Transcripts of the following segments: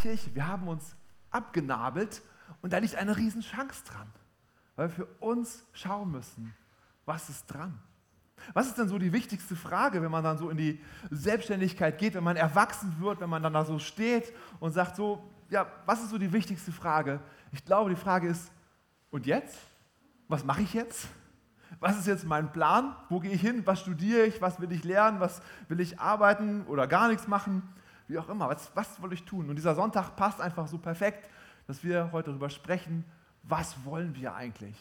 Kirche, wir haben uns abgenabelt und da liegt eine Riesenchance dran, weil wir für uns schauen müssen, was ist dran. Was ist denn so die wichtigste Frage, wenn man dann so in die Selbstständigkeit geht, wenn man erwachsen wird, wenn man dann da so steht und sagt so, ja, was ist so die wichtigste Frage? Ich glaube, die Frage ist, und jetzt? Was mache ich jetzt? Was ist jetzt mein Plan? Wo gehe ich hin? Was studiere ich? Was will ich lernen? Was will ich arbeiten oder gar nichts machen? Wie auch immer. Was, was will ich tun? Und dieser Sonntag passt einfach so perfekt, dass wir heute darüber sprechen, was wollen wir eigentlich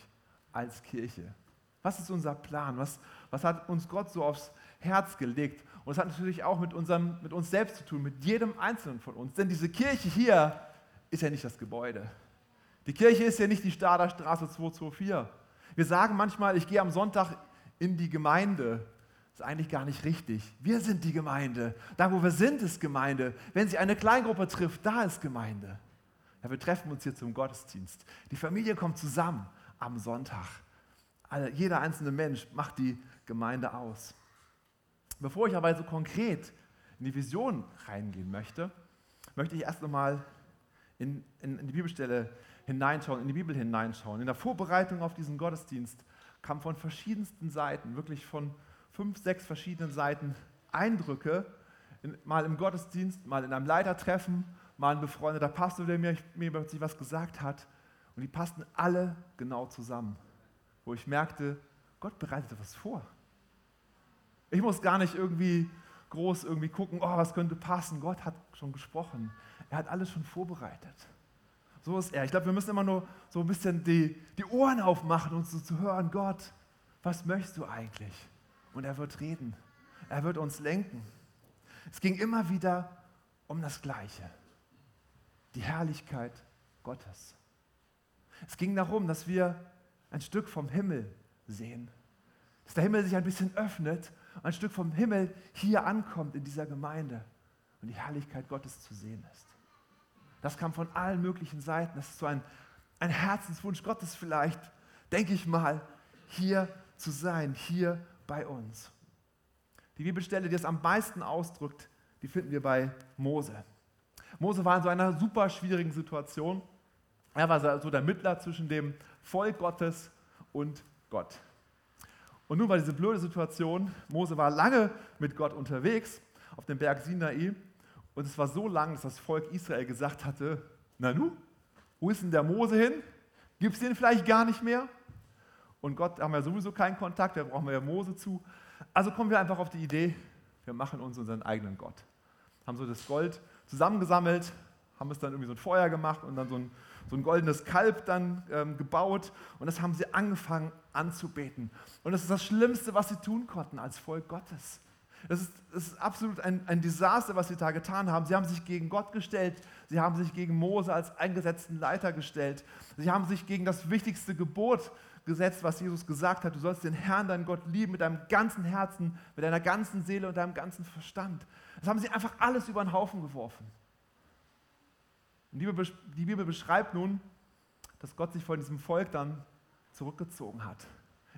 als Kirche? Was ist unser Plan? Was, was hat uns Gott so aufs Herz gelegt? Und es hat natürlich auch mit, unserem, mit uns selbst zu tun, mit jedem Einzelnen von uns. Denn diese Kirche hier ist ja nicht das Gebäude. Die Kirche ist ja nicht die Stader Straße 224. Wir sagen manchmal, ich gehe am Sonntag in die Gemeinde. Ist eigentlich gar nicht richtig. Wir sind die Gemeinde. Da, wo wir sind, ist Gemeinde. Wenn sich eine Kleingruppe trifft, da ist Gemeinde. Ja, wir treffen uns hier zum Gottesdienst. Die Familie kommt zusammen am Sonntag. Alle, jeder einzelne Mensch macht die Gemeinde aus. Bevor ich aber so konkret in die Vision reingehen möchte, möchte ich erst nochmal in, in, in die Bibelstelle hineinschauen, in die Bibel hineinschauen. In der Vorbereitung auf diesen Gottesdienst kam von verschiedensten Seiten, wirklich von fünf, sechs verschiedenen Seiten Eindrücke, in, mal im Gottesdienst, mal in einem Leitertreffen, mal ein befreundeter Pastor, der mir, mir plötzlich was gesagt hat. Und die passten alle genau zusammen, wo ich merkte, Gott bereitet etwas vor. Ich muss gar nicht irgendwie groß irgendwie gucken, oh, was könnte passen. Gott hat schon gesprochen. Er hat alles schon vorbereitet. So ist er. Ich glaube, wir müssen immer nur so ein bisschen die, die Ohren aufmachen, um so zu hören, Gott, was möchtest du eigentlich? Und er wird reden. Er wird uns lenken. Es ging immer wieder um das Gleiche. Die Herrlichkeit Gottes. Es ging darum, dass wir ein Stück vom Himmel sehen. Dass der Himmel sich ein bisschen öffnet, ein Stück vom Himmel hier ankommt in dieser Gemeinde und die Herrlichkeit Gottes zu sehen ist. Das kam von allen möglichen Seiten. Das ist so ein, ein Herzenswunsch Gottes vielleicht, denke ich mal, hier zu sein, hier bei uns. Die Bibelstelle, die es am meisten ausdrückt, die finden wir bei Mose. Mose war in so einer super schwierigen Situation. Er war so der Mittler zwischen dem Volk Gottes und Gott. Und nun war diese blöde Situation, Mose war lange mit Gott unterwegs auf dem Berg Sinai und es war so lang, dass das Volk Israel gesagt hatte, na nu, wo ist denn der Mose hin? Gibt es den vielleicht gar nicht mehr? Und Gott haben wir sowieso keinen Kontakt, da brauchen wir ja Mose zu. Also kommen wir einfach auf die Idee, wir machen uns unseren eigenen Gott. Haben so das Gold zusammengesammelt, haben es dann irgendwie so ein Feuer gemacht und dann so ein, so ein goldenes Kalb dann ähm, gebaut und das haben sie angefangen anzubeten. Und das ist das Schlimmste, was sie tun konnten als Volk Gottes. Das ist, das ist absolut ein, ein Desaster, was sie da getan haben. Sie haben sich gegen Gott gestellt, sie haben sich gegen Mose als eingesetzten Leiter gestellt, sie haben sich gegen das wichtigste Gebot gesetzt, was Jesus gesagt hat. Du sollst den Herrn, deinen Gott lieben mit deinem ganzen Herzen, mit deiner ganzen Seele und deinem ganzen Verstand. Das haben sie einfach alles über den Haufen geworfen. Und die Bibel beschreibt nun, dass Gott sich von diesem Volk dann zurückgezogen hat.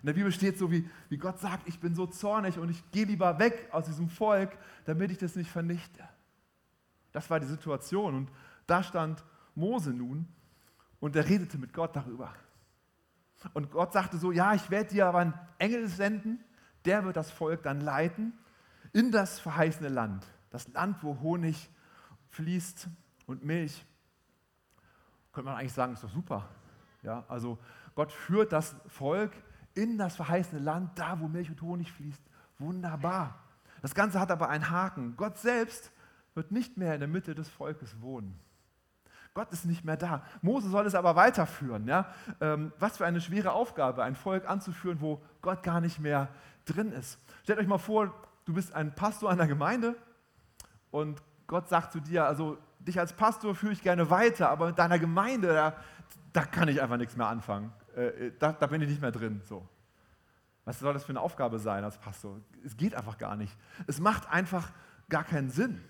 In der Bibel steht so, wie, wie Gott sagt, ich bin so zornig und ich gehe lieber weg aus diesem Volk, damit ich das nicht vernichte. Das war die Situation und da stand Mose nun und er redete mit Gott darüber. Und Gott sagte so, ja, ich werde dir aber einen Engel senden, der wird das Volk dann leiten in das verheißene Land. Das Land, wo Honig fließt und Milch. Könnte man eigentlich sagen, ist doch super. Ja, also Gott führt das Volk in das verheißene Land, da wo Milch und Honig fließt. Wunderbar. Das Ganze hat aber einen Haken. Gott selbst wird nicht mehr in der Mitte des Volkes wohnen. Gott ist nicht mehr da. Mose soll es aber weiterführen. Ja? Ähm, was für eine schwere Aufgabe, ein Volk anzuführen, wo Gott gar nicht mehr drin ist. Stellt euch mal vor, du bist ein Pastor einer Gemeinde und Gott sagt zu dir, also dich als Pastor führe ich gerne weiter, aber mit deiner Gemeinde, da, da kann ich einfach nichts mehr anfangen. Äh, äh, da, da, bin ich nicht mehr drin. So. Was soll das für eine Aufgabe sein als Pastor? Es geht einfach gar nicht. Es macht einfach gar keinen Sinn.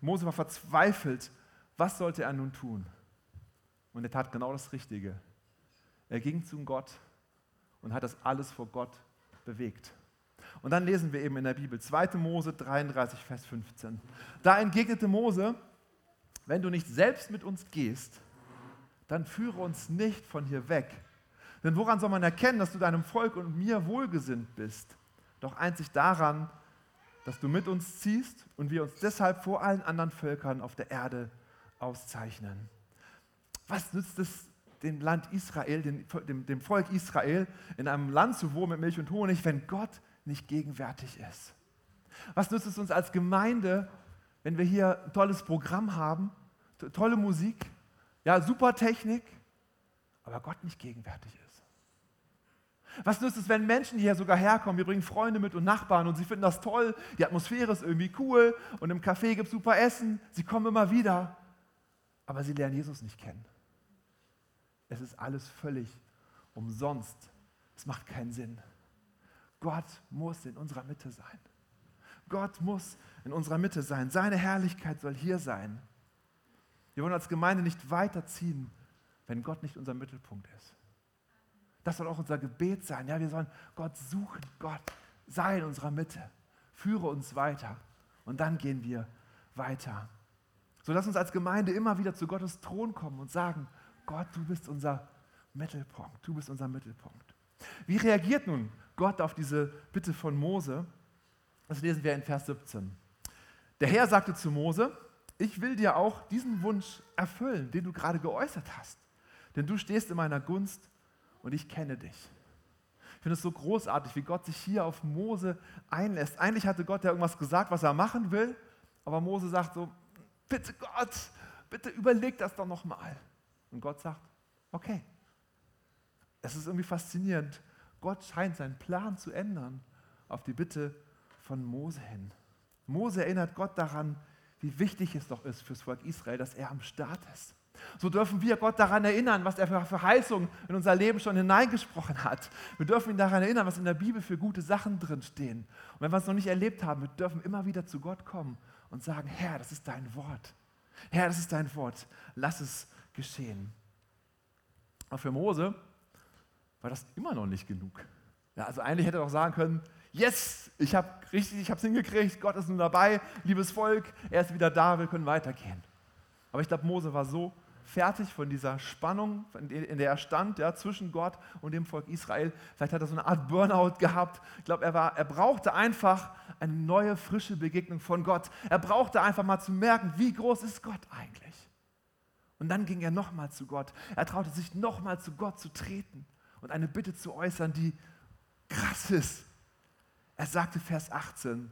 Mose war verzweifelt. Was sollte er nun tun? Und er tat genau das Richtige. Er ging zu Gott und hat das alles vor Gott bewegt. Und dann lesen wir eben in der Bibel 2. Mose 33, Vers 15. Da entgegnete Mose, wenn du nicht selbst mit uns gehst, dann führe uns nicht von hier weg. Denn woran soll man erkennen, dass du deinem Volk und mir wohlgesinnt bist? Doch einzig daran, dass du mit uns ziehst und wir uns deshalb vor allen anderen Völkern auf der Erde auszeichnen. Was nützt es dem Land Israel, dem, Volk Israel, in einem Land zu wohnen mit Milch und Honig, wenn Gott nicht gegenwärtig ist? Was nützt es uns als Gemeinde, wenn wir hier ein tolles Programm haben, tolle Musik, ja, super Technik, aber Gott nicht gegenwärtig ist? Was nützt es, wenn Menschen hierher sogar herkommen? Wir bringen Freunde mit und Nachbarn und sie finden das toll, die Atmosphäre ist irgendwie cool und im Café gibt es super Essen, sie kommen immer wieder, aber sie lernen Jesus nicht kennen. Es ist alles völlig umsonst. Es macht keinen Sinn. Gott muss in unserer Mitte sein. Gott muss in unserer Mitte sein. Seine Herrlichkeit soll hier sein. Wir wollen als Gemeinde nicht weiterziehen, wenn Gott nicht unser Mittelpunkt ist. Das soll auch unser Gebet sein. Ja, wir sollen Gott suchen. Gott, sei in unserer Mitte. Führe uns weiter. Und dann gehen wir weiter. So lass uns als Gemeinde immer wieder zu Gottes Thron kommen und sagen, Gott, du bist unser Mittelpunkt. Du bist unser Mittelpunkt. Wie reagiert nun Gott auf diese Bitte von Mose? Das lesen wir in Vers 17. Der Herr sagte zu Mose, ich will dir auch diesen Wunsch erfüllen, den du gerade geäußert hast. Denn du stehst in meiner Gunst und ich kenne dich. Ich finde es so großartig, wie Gott sich hier auf Mose einlässt. Eigentlich hatte Gott ja irgendwas gesagt, was er machen will, aber Mose sagt so, bitte Gott, bitte überleg das doch nochmal. Und Gott sagt, okay. Es ist irgendwie faszinierend. Gott scheint seinen Plan zu ändern auf die Bitte von Mose hin. Mose erinnert Gott daran, wie wichtig es doch ist fürs Volk Israel, dass er am Start ist. So dürfen wir Gott daran erinnern, was er für Verheißungen in unser Leben schon hineingesprochen hat. Wir dürfen ihn daran erinnern, was in der Bibel für gute Sachen drinstehen. Und wenn wir es noch nicht erlebt haben, wir dürfen immer wieder zu Gott kommen und sagen, Herr, das ist dein Wort. Herr, das ist dein Wort. Lass es geschehen. Aber für Mose war das immer noch nicht genug. Ja, also eigentlich hätte er doch sagen können, yes, ich habe richtig, ich habe es hingekriegt, Gott ist nun dabei, liebes Volk, er ist wieder da, wir können weitergehen. Aber ich glaube, Mose war so fertig von dieser Spannung, in der er stand, ja, zwischen Gott und dem Volk Israel. Vielleicht hat er so eine Art Burnout gehabt. Ich glaube, er, er brauchte einfach eine neue, frische Begegnung von Gott. Er brauchte einfach mal zu merken, wie groß ist Gott eigentlich. Und dann ging er nochmal zu Gott. Er traute sich nochmal zu Gott zu treten und eine Bitte zu äußern, die krass ist. Er sagte Vers 18,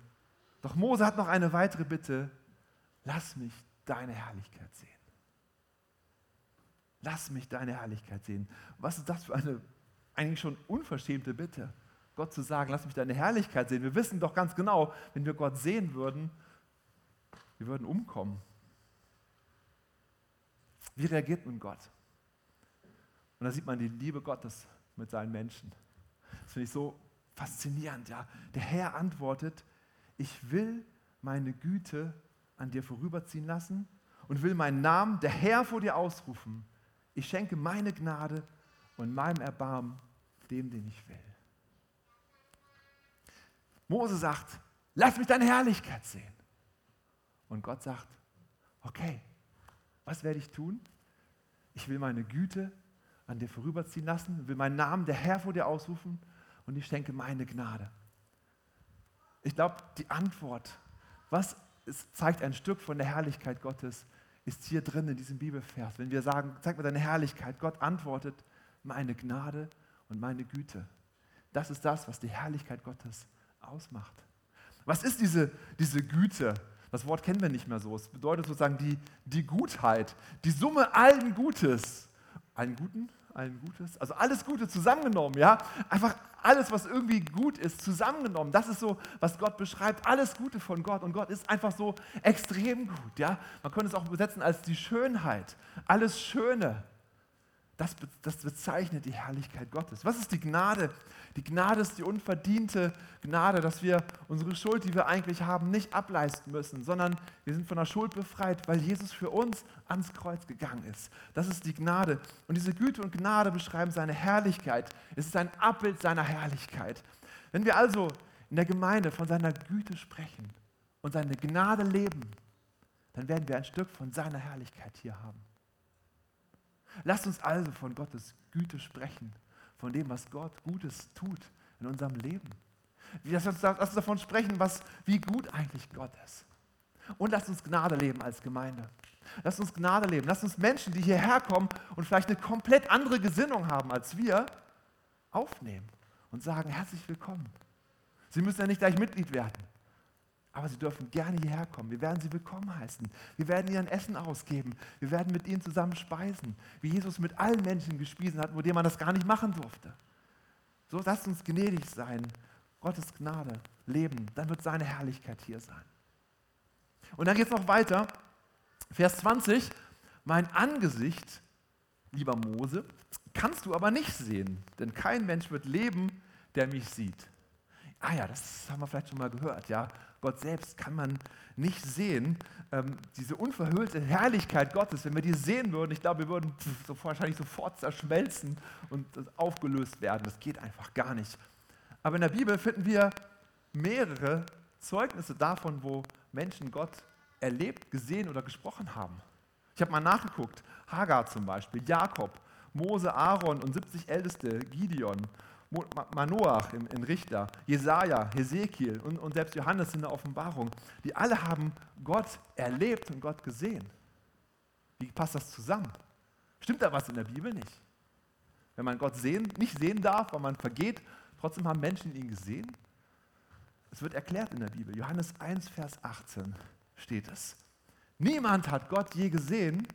doch Mose hat noch eine weitere Bitte, lass mich deine Herrlichkeit sehen. Lass mich deine Herrlichkeit sehen. Was ist das für eine eigentlich schon unverschämte Bitte? Gott zu sagen, lass mich deine Herrlichkeit sehen. Wir wissen doch ganz genau, wenn wir Gott sehen würden, wir würden umkommen. Wie reagiert nun Gott? Und da sieht man die Liebe Gottes mit seinen Menschen. Das finde ich so faszinierend. Ja? Der Herr antwortet, ich will meine Güte an dir vorüberziehen lassen und will meinen Namen, der Herr, vor dir ausrufen. Ich schenke meine Gnade und meinem Erbarmen dem, den ich will. Mose sagt, lass mich deine Herrlichkeit sehen. Und Gott sagt, okay, was werde ich tun? Ich will meine Güte an dir vorüberziehen lassen, will meinen Namen, der Herr, vor dir ausrufen und ich schenke meine Gnade. Ich glaube, die Antwort, was es zeigt ein Stück von der Herrlichkeit Gottes, ist hier drin in diesem Bibelvers. Wenn wir sagen, zeig mir deine Herrlichkeit, Gott antwortet, meine Gnade und meine Güte. Das ist das, was die Herrlichkeit Gottes ausmacht. Was ist diese, diese Güte? Das Wort kennen wir nicht mehr so. Es bedeutet sozusagen die, die Gutheit, die Summe allen Gutes. Allen Guten? Allen Gutes? Also alles Gute zusammengenommen, ja? Einfach alles, was irgendwie gut ist, zusammengenommen. Das ist so, was Gott beschreibt. Alles Gute von Gott. Und Gott ist einfach so extrem gut. Ja? Man könnte es auch übersetzen als die Schönheit. Alles Schöne. Das, das bezeichnet die Herrlichkeit Gottes. Was ist die Gnade? Die Gnade ist die unverdiente Gnade, dass wir unsere Schuld, die wir eigentlich haben, nicht ableisten müssen, sondern wir sind von der Schuld befreit, weil Jesus für uns ans Kreuz gegangen ist. Das ist die Gnade. Und diese Güte und Gnade beschreiben seine Herrlichkeit. Es ist ein Abbild seiner Herrlichkeit. Wenn wir also in der Gemeinde von seiner Güte sprechen und seine Gnade leben, dann werden wir ein Stück von seiner Herrlichkeit hier haben. Lasst uns also von Gottes Güte sprechen, von dem, was Gott Gutes tut in unserem Leben. Lass uns, lass uns davon sprechen, was, wie gut eigentlich Gott ist. Und lasst uns Gnade leben als Gemeinde. Lasst uns Gnade leben. Lasst uns Menschen, die hierher kommen und vielleicht eine komplett andere Gesinnung haben als wir, aufnehmen und sagen, herzlich willkommen. Sie müssen ja nicht gleich Mitglied werden, aber Sie dürfen gerne hierher kommen. Wir werden Sie willkommen heißen. Wir werden Ihnen Essen ausgeben. Wir werden mit Ihnen zusammen speisen, wie Jesus mit allen Menschen gespiesen hat, wo dem man das gar nicht machen durfte. So lasst uns gnädig sein, Gottes Gnade leben, dann wird seine Herrlichkeit hier sein. Und dann geht es noch weiter. Vers 20, mein Angesicht, lieber Mose, kannst du aber nicht sehen, denn kein Mensch wird leben, der mich sieht. Ah ja, das haben wir vielleicht schon mal gehört, ja. Gott selbst kann man nicht sehen. Ähm, diese unverhüllte Herrlichkeit Gottes, wenn wir die sehen würden, ich glaube, wir würden so wahrscheinlich sofort zerschmelzen und aufgelöst werden. Das geht einfach gar nicht. Aber in der Bibel finden wir mehrere Zeugnisse davon, wo Menschen Gott erlebt, gesehen oder gesprochen haben. Ich habe mal nachgeguckt. Hagar zum Beispiel, Jakob, Mose, Aaron und 70 Älteste, Gideon, Manoach in, Richter, Jesaja, Hesekiel und, und selbst Johannes in der Offenbarung. Die alle haben Gott erlebt und Gott gesehen. Wie passt das zusammen? Stimmt da was in der Bibel nicht? Wenn man Gott sehen, nicht sehen darf, weil man vergeht, trotzdem haben Menschen ihn gesehen? Es wird erklärt in der Bibel. Johannes 1, Vers 18 steht es. Niemand hat Gott je gesehen.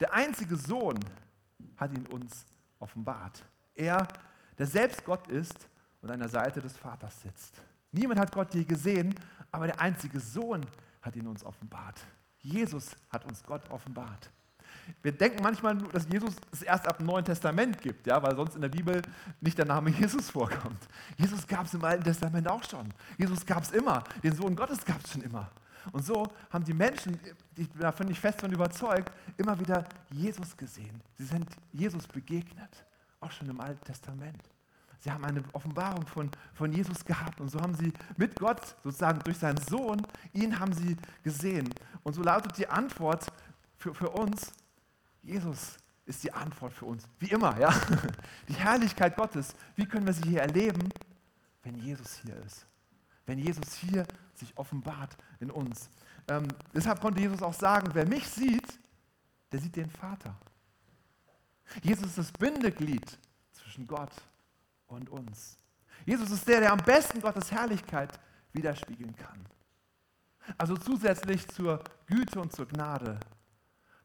Der einzige Sohn hat ihn uns offenbart. Er, der selbst Gott ist und an der Seite des Vaters sitzt. Niemand hat Gott je gesehen, aber der einzige Sohn hat ihn uns offenbart. Jesus hat uns Gott offenbart. Wir denken manchmal, dass Jesus es erst ab dem Neuen Testament gibt, ja, weil sonst in der Bibel nicht der Name Jesus vorkommt. Jesus gab es im Alten Testament auch schon. Jesus gab es immer. Den Sohn Gottes gab es schon immer. Und so haben die Menschen, ich bin davon nicht fest von überzeugt, immer wieder Jesus gesehen. Sie sind Jesus begegnet, auch schon im Alten Testament. Sie haben eine Offenbarung von, von Jesus gehabt und so haben sie mit Gott, sozusagen durch seinen Sohn, ihn haben sie gesehen. Und so lautet die Antwort für, für uns, Jesus ist die Antwort für uns. Wie immer, ja. Die Herrlichkeit Gottes, wie können wir sie hier erleben, wenn Jesus hier ist? Wenn Jesus hier sich offenbart in uns. Ähm, deshalb konnte Jesus auch sagen, wer mich sieht, der sieht den Vater. Jesus ist das Bindeglied zwischen Gott und uns. Jesus ist der, der am besten Gottes Herrlichkeit widerspiegeln kann. Also zusätzlich zur Güte und zur Gnade,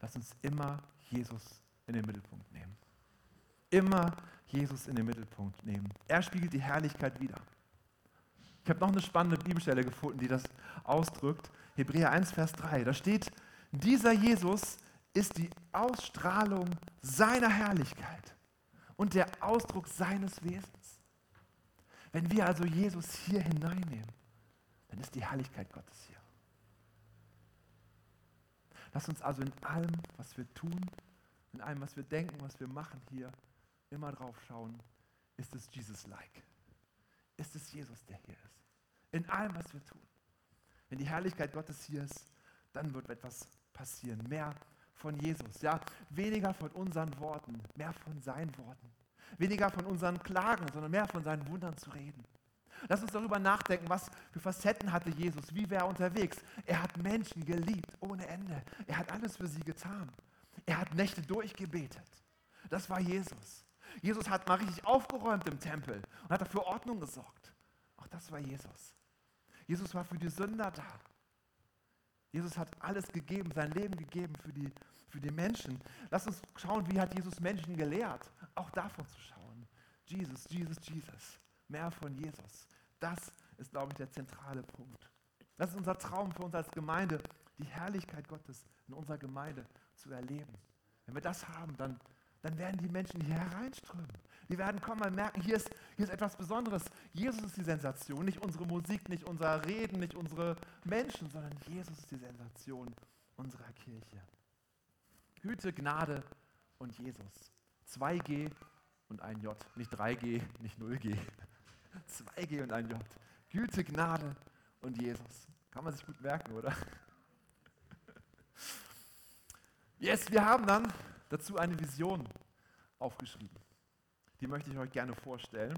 lass uns immer Jesus in den Mittelpunkt nehmen. Immer Jesus in den Mittelpunkt nehmen. Er spiegelt die Herrlichkeit wider. Ich habe noch eine spannende Bibelstelle gefunden, die das ausdrückt. Hebräer 1, Vers 3. Da steht, dieser Jesus ist die Ausstrahlung seiner Herrlichkeit und der Ausdruck seines Wesens. Wenn wir also Jesus hier hineinnehmen, dann ist die Herrlichkeit Gottes hier. Lass uns also in allem, was wir tun, in allem, was wir denken, was wir machen hier, immer drauf schauen, ist es Jesus-like? Ist es Jesus, der hier ist? In allem, was wir tun. Wenn die Herrlichkeit Gottes hier ist, dann wird etwas passieren. Mehr von Jesus, ja, weniger von unseren Worten, mehr von seinen Worten. Weniger von unseren Klagen, sondern mehr von seinen Wundern zu reden. Lass uns darüber nachdenken, was für Facetten hatte Jesus, wie wäre er unterwegs. Er hat Menschen geliebt ohne Ende. Er hat alles für sie getan. Er hat Nächte durchgebetet. Das war Jesus. Jesus hat mal richtig aufgeräumt im Tempel und hat dafür Ordnung gesorgt. Auch das war Jesus. Jesus war für die Sünder da. Jesus hat alles gegeben, sein Leben gegeben für die, für die Menschen. Lass uns schauen, wie hat Jesus Menschen gelehrt. Auch davon zu schauen. Jesus, Jesus, Jesus. Mehr von Jesus. Das ist, glaube ich, der zentrale Punkt. Das ist unser Traum für uns als Gemeinde, die Herrlichkeit Gottes in unserer Gemeinde zu erleben. Wenn wir das haben, dann, dann werden die Menschen hier hereinströmen. Die werden kommen und merken, hier ist, hier ist etwas Besonderes. Jesus ist die Sensation, nicht unsere Musik, nicht unser Reden, nicht unsere Menschen, sondern Jesus ist die Sensation unserer Kirche. Güte, Gnade und Jesus. 2G und ein J. Nicht 3G, nicht 0G. 2G und ein J. Güte, Gnade und Jesus. Kann man sich gut merken, oder? Yes, wir haben dann dazu eine Vision aufgeschrieben. Die möchte ich euch gerne vorstellen.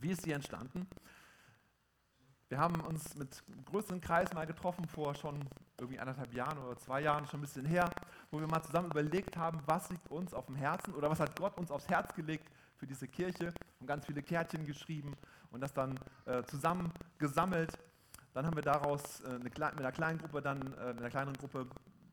Wie ist sie entstanden? Wir haben uns mit einem größeren Kreis mal getroffen, vor schon irgendwie anderthalb Jahren oder zwei Jahren, schon ein bisschen her, wo wir mal zusammen überlegt haben, was liegt uns auf dem Herzen oder was hat Gott uns aufs Herz gelegt für diese Kirche und ganz viele Kärtchen geschrieben und das dann äh, zusammen gesammelt. Dann haben wir daraus äh, eine, mit einer kleinen Gruppe, dann äh, mit einer kleineren Gruppe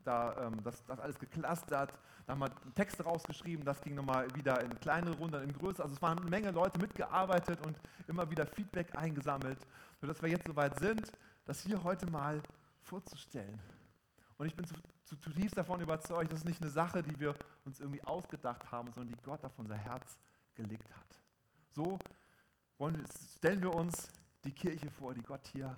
da, ähm, das, das alles geklustert, da haben wir Texte rausgeschrieben, das ging nochmal wieder in kleinere Runden, in größere. Also es waren eine Menge Leute mitgearbeitet und immer wieder Feedback eingesammelt, sodass wir jetzt soweit sind, das hier heute mal vorzustellen. Und ich bin zu, zu, zutiefst davon überzeugt, das ist nicht eine Sache, die wir uns irgendwie ausgedacht haben, sondern die Gott auf unser Herz gelegt hat. So stellen wir uns die Kirche vor, die Gott hier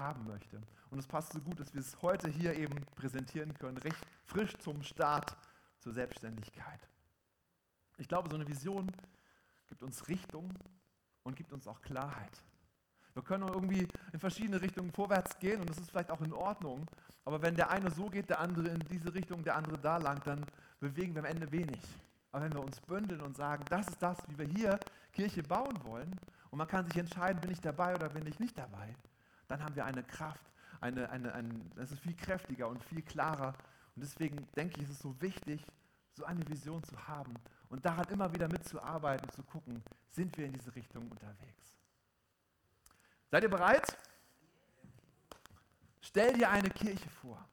haben möchte. Und es passt so gut, dass wir es heute hier eben präsentieren können, recht frisch zum Start zur Selbstständigkeit. Ich glaube, so eine Vision gibt uns Richtung und gibt uns auch Klarheit. Wir können irgendwie in verschiedene Richtungen vorwärts gehen und das ist vielleicht auch in Ordnung. Aber wenn der eine so geht, der andere in diese Richtung, der andere da lang, dann bewegen wir am Ende wenig. Aber wenn wir uns bündeln und sagen, das ist das, wie wir hier Kirche bauen wollen, und man kann sich entscheiden, bin ich dabei oder bin ich nicht dabei, dann haben wir eine Kraft, eine, eine, ein, das ist viel kräftiger und viel klarer. Und deswegen denke ich, ist es so wichtig, so eine Vision zu haben und daran immer wieder mitzuarbeiten, zu gucken, sind wir in diese Richtung unterwegs. Seid ihr bereit? Stell dir eine Kirche vor,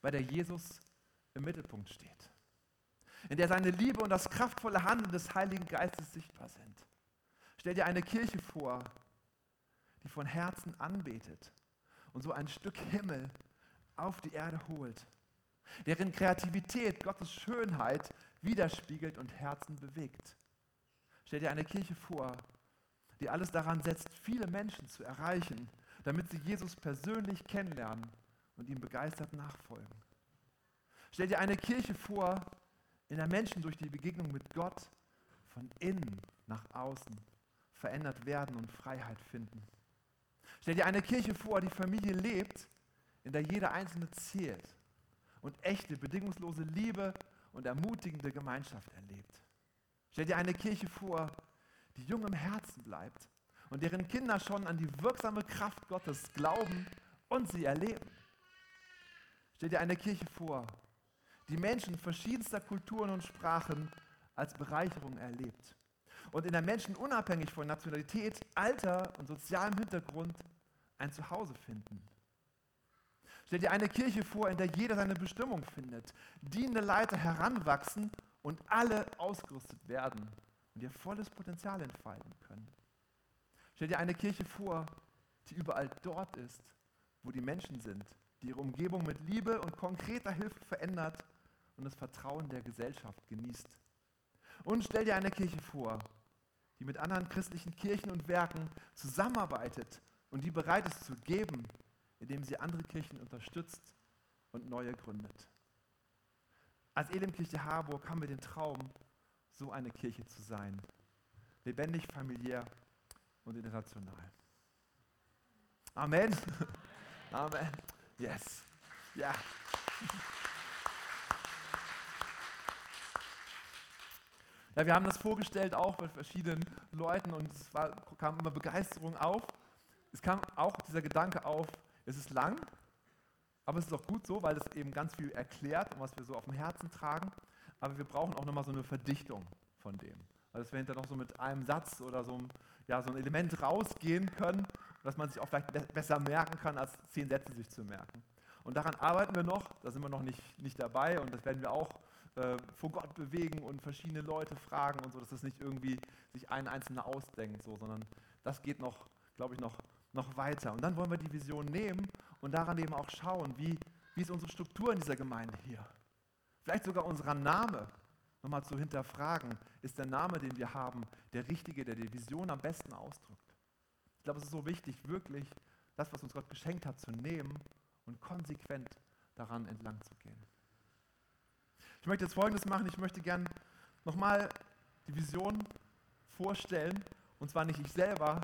bei der Jesus im Mittelpunkt steht, in der seine Liebe und das kraftvolle Handeln des Heiligen Geistes sichtbar sind. Stell dir eine Kirche vor, die von Herzen anbetet und so ein Stück Himmel auf die Erde holt, deren Kreativität Gottes Schönheit widerspiegelt und Herzen bewegt. Stell dir eine Kirche vor, die alles daran setzt, viele Menschen zu erreichen, damit sie Jesus persönlich kennenlernen und ihm begeistert nachfolgen. Stell dir eine Kirche vor, in der Menschen durch die Begegnung mit Gott von innen nach außen verändert werden und Freiheit finden. Stell dir eine Kirche vor, die Familie lebt, in der jeder Einzelne zählt und echte, bedingungslose Liebe und ermutigende Gemeinschaft erlebt. Stell dir eine Kirche vor, die jung im Herzen bleibt und deren Kinder schon an die wirksame Kraft Gottes glauben und sie erleben. Stell dir eine Kirche vor, die Menschen verschiedenster Kulturen und Sprachen als Bereicherung erlebt und in der Menschen unabhängig von Nationalität, Alter und sozialem Hintergrund ein Zuhause finden. Stell dir eine Kirche vor, in der jeder seine Bestimmung findet, dienende Leiter heranwachsen und alle ausgerüstet werden und ihr volles Potenzial entfalten können. Stell dir eine Kirche vor, die überall dort ist, wo die Menschen sind, die ihre Umgebung mit Liebe und konkreter Hilfe verändert und das Vertrauen der Gesellschaft genießt. Und stell dir eine Kirche vor, die mit anderen christlichen Kirchen und Werken zusammenarbeitet und die bereit ist zu geben, indem sie andere Kirchen unterstützt und neue gründet. Als Elimkirche Harburg haben wir den Traum, so eine Kirche zu sein. Lebendig, familiär und international. Amen. Amen. Yes. Ja. Ja, wir haben das vorgestellt auch bei verschiedenen Leuten und es war, kam immer Begeisterung auf es kam auch dieser Gedanke auf, es ist lang, aber es ist auch gut so, weil es eben ganz viel erklärt und was wir so auf dem Herzen tragen. Aber wir brauchen auch nochmal so eine Verdichtung von dem. Weil dass wir hinterher noch so mit einem Satz oder so, ja, so ein Element rausgehen können, dass man sich auch vielleicht be besser merken kann, als zehn Sätze sich zu merken. Und daran arbeiten wir noch, da sind wir noch nicht, nicht dabei und das werden wir auch äh, vor Gott bewegen und verschiedene Leute fragen und so, dass das nicht irgendwie sich ein Einzelner ausdenkt, so, sondern das geht noch, glaube ich, noch noch weiter. Und dann wollen wir die Vision nehmen und daran eben auch schauen, wie, wie ist unsere Struktur in dieser Gemeinde hier. Vielleicht sogar unser Name nochmal zu hinterfragen. Ist der Name, den wir haben, der richtige, der die Vision am besten ausdrückt? Ich glaube, es ist so wichtig, wirklich das, was uns Gott geschenkt hat, zu nehmen und konsequent daran entlang zu gehen. Ich möchte jetzt Folgendes machen. Ich möchte gern nochmal die Vision vorstellen. Und zwar nicht ich selber,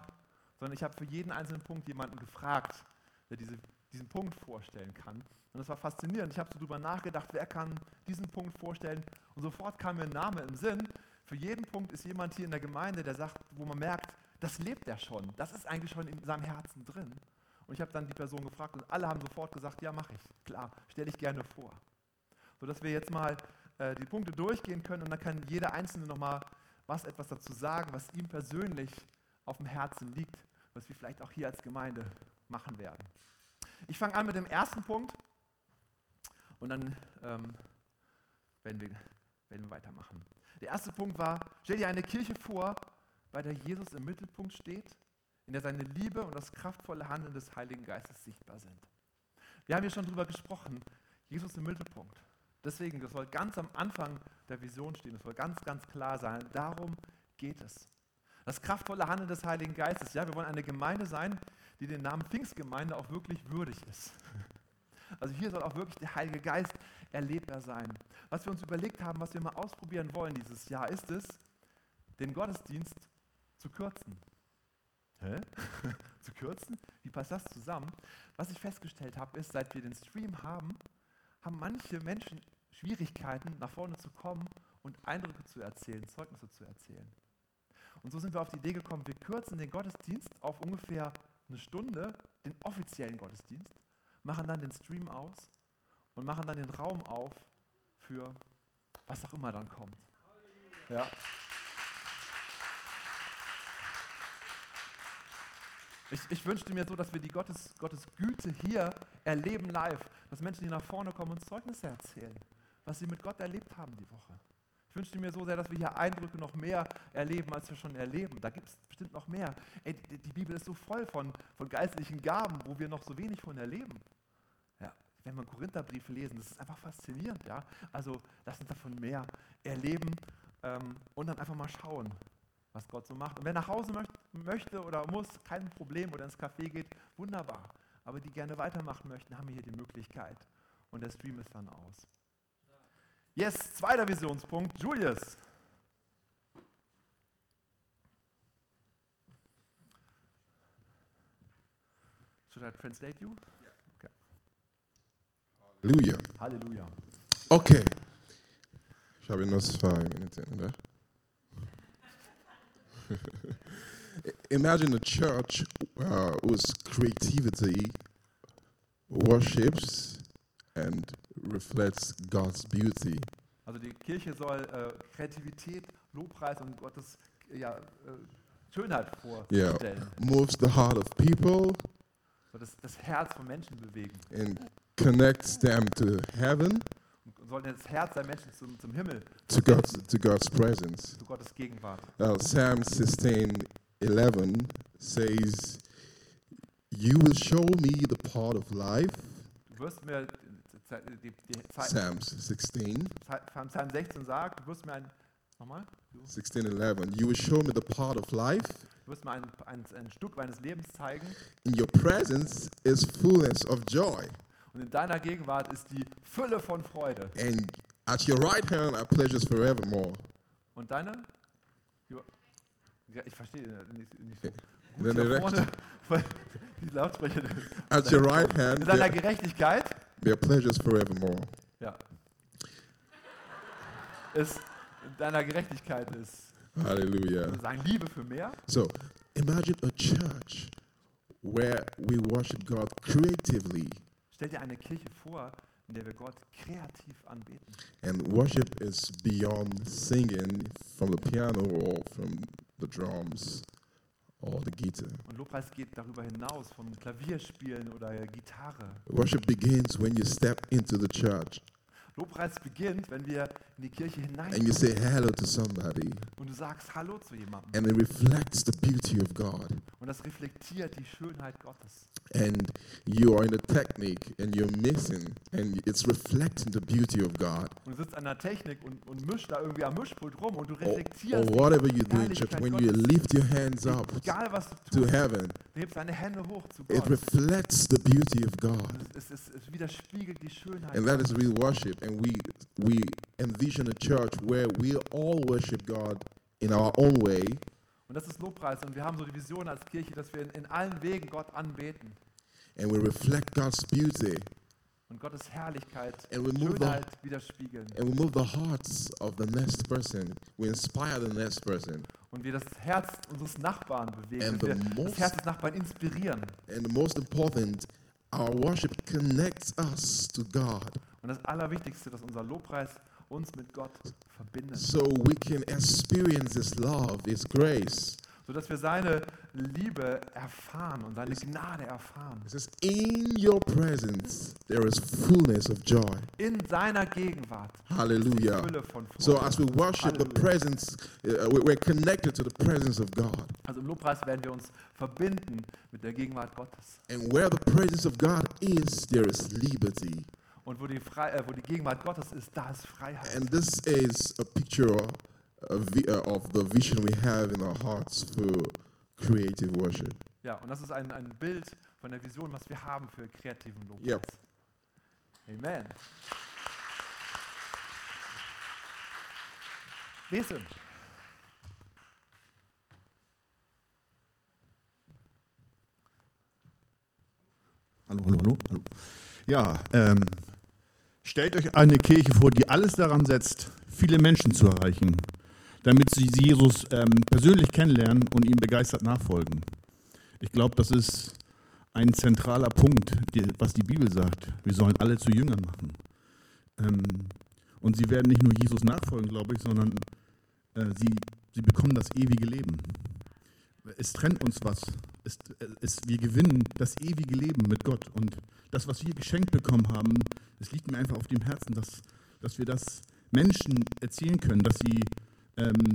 sondern ich habe für jeden einzelnen Punkt jemanden gefragt, der diese diesen Punkt vorstellen kann. Und das war faszinierend. Ich habe so drüber nachgedacht, wer kann diesen Punkt vorstellen. Und sofort kam mir ein Name im Sinn. Für jeden Punkt ist jemand hier in der Gemeinde, der sagt, wo man merkt, das lebt er schon. Das ist eigentlich schon in seinem Herzen drin. Und ich habe dann die Person gefragt und alle haben sofort gesagt, ja, mache ich. Klar, stelle ich gerne vor. Sodass wir jetzt mal äh, die Punkte durchgehen können und dann kann jeder Einzelne nochmal was etwas dazu sagen, was ihm persönlich auf dem Herzen liegt, was wir vielleicht auch hier als Gemeinde machen werden. Ich fange an mit dem ersten Punkt und dann ähm, werden, wir, werden wir weitermachen. Der erste Punkt war, stell dir eine Kirche vor, bei der Jesus im Mittelpunkt steht, in der seine Liebe und das kraftvolle Handeln des Heiligen Geistes sichtbar sind. Wir haben hier schon darüber gesprochen, Jesus im Mittelpunkt. Deswegen, das soll ganz am Anfang der Vision stehen, das soll ganz, ganz klar sein. Darum geht es. Das kraftvolle Handeln des Heiligen Geistes. Ja, wir wollen eine Gemeinde sein, die den Namen Pfingstgemeinde auch wirklich würdig ist. Also hier soll auch wirklich der Heilige Geist erlebbar sein. Was wir uns überlegt haben, was wir mal ausprobieren wollen dieses Jahr, ist es, den Gottesdienst zu kürzen. Hä? zu kürzen? Wie passt das zusammen? Was ich festgestellt habe, ist, seit wir den Stream haben, haben manche Menschen Schwierigkeiten, nach vorne zu kommen und Eindrücke zu erzählen, Zeugnisse zu erzählen. Und so sind wir auf die Idee gekommen, wir kürzen den Gottesdienst auf ungefähr eine Stunde, den offiziellen Gottesdienst, machen dann den Stream aus und machen dann den Raum auf für was auch immer dann kommt. Ja. Ich, ich, wünschte mir so, dass wir die Gottes, Gottes Güte hier erleben live, dass Menschen, die nach vorne kommen und Zeugnisse erzählen, was sie mit Gott erlebt haben die Woche. Ich wünschte mir so sehr, dass wir hier Eindrücke noch mehr erleben, als wir schon erleben. Da gibt es bestimmt noch mehr. Ey, die, Bibel ist so voll von, von geistlichen Gaben, wo wir noch so wenig von erleben. Ja, wenn wir Korintherbriefe lesen, das ist einfach faszinierend. Ja? Also lass uns davon mehr erleben ähm, und dann einfach mal schauen, was Gott so macht. Und wer nach Hause möcht, möchte oder muss, kein Problem, oder ins Café geht, wunderbar. Aber die gerne weitermachen möchten, haben wir hier die Möglichkeit. Und der Stream ist dann aus. Yes, zweiter Visionspunkt, Julius. Should I translate you? Okay. Halleluja. Halleluja. Okay. Ich habe nur zwei Minuten, oder? Imagine a church uh, whose creativity worships and reflects God's beauty. Also die Kirche soll äh, Kreativität, Lobpreis und Gottes ja, äh, Schönheit vorstellen. Yeah, moves the heart of people. So das, das Herz von Menschen bewegen. And connects them to heaven. Und soll das Herz der Menschen zum, zum Himmel. To God's, to God's presence. Zu Gottes Gegenwart. Uh, Psalm 16, 11 says, You will show me the path of life. Du wirst mir die, die Psalms 16. Psalm 16 sagt, du wirst mir ein, nochmal? 16, 11. You will show me the path of life. Du wirst mir ein, ein, ein Stück meines Lebens zeigen. In your presence is fullness of joy. Und in deiner Gegenwart ist die Fülle von Freude. And at your right hand are pleasures forevermore. Und deine? Ja, ich verstehe nicht, nicht so. Gut hier vorne, die Lautsprecher. At your right hand. In seiner Gerechtigkeit. Their pleasures forevermore. Ja. In deiner Gerechtigkeit ist. Hallelujah. Sagen Liebe für mehr. So, imagine a church where we worship God creatively. Stell dir eine Kirche vor, in der wir Gott kreativ anbeten. And worship is beyond singing from the piano or from the drums or the guitar. Und Lobpreis geht darüber hinaus vom Klavierspielen oder Gitarre. Worship begins when you step into the church. Lobpreis beginnt, wenn wir in die Kirche hinein. And you say hello to somebody. Und du sagst Hallo zu jemandem. And it reflects the beauty of God. Und das reflektiert die Schönheit Gottes. And you are in a technique and you're missing and it's reflecting the beauty of God. Und du sitzt an der Technik und, und mischst da irgendwie am Mischpult rum und du reflektierst. Or, or whatever you do in church, when you lift your hands up Egal, was du tust, to heaven, du hebst deine Hände hoch zu Gott. It reflects the beauty of God. Es, es, es widerspiegelt die Schönheit. And that is real worship. And we we envision a church where we all worship God in our own way. Und das ist Lobpreis und wir haben so die Vision als Kirche, dass wir in, in allen Wegen Gott anbeten. and we reflect God's beauty und Gottes Herrlichkeit, And we move Schönheit widerspiegeln. and we move the hearts of the next person. We inspire the next person. Und wir das Herz unseres Nachbarn bewegen. And wir the das most- Herz des Nachbarn inspirieren. And the most important, our worship connects us to God Und das Allerwichtigste, dass unser Lobpreis uns mit Gott verbindet. so we can experience His love, His grace. Sodass wir seine Liebe erfahren und seine Gnade erfahren. It says, In your presence, there is fullness of joy. In seiner Gegenwart. Hallelujah. So as we worship the Hallelujah. presence, uh, we- we're connected to the presence of God. Also im Lobpreis werden wir uns verbinden mit der Gegenwart Gottes. And where the presence of God is, there is liberty. Und wo die, Frei äh, wo die Gegenwart Gottes ist, da ist Freiheit. And this is a picture uh, of the vision we have in our hearts for creative worship. Ja, und das ist ein, ein Bild von der Vision, was wir haben für kreativen Lobpreis. Yep. Amen. Lesen. Hallo, hallo, hallo, hallo. Ja, ähm, stellt euch eine Kirche vor, die alles daran setzt, viele Menschen zu erreichen, damit sie Jesus ähm, persönlich kennenlernen und ihm begeistert nachfolgen. Ich glaube, das ist ein zentraler Punkt, die, was die Bibel sagt. Wir sollen alle zu Jüngern machen. Ähm, und sie werden nicht nur Jesus nachfolgen, glaube ich, sondern äh, sie, sie bekommen das ewige Leben. Es trennt uns was. Es, es, wir gewinnen das ewige Leben mit Gott. Und das, was wir geschenkt bekommen haben, es liegt mir einfach auf dem Herzen, dass, dass wir das Menschen erzählen können, dass sie, ähm,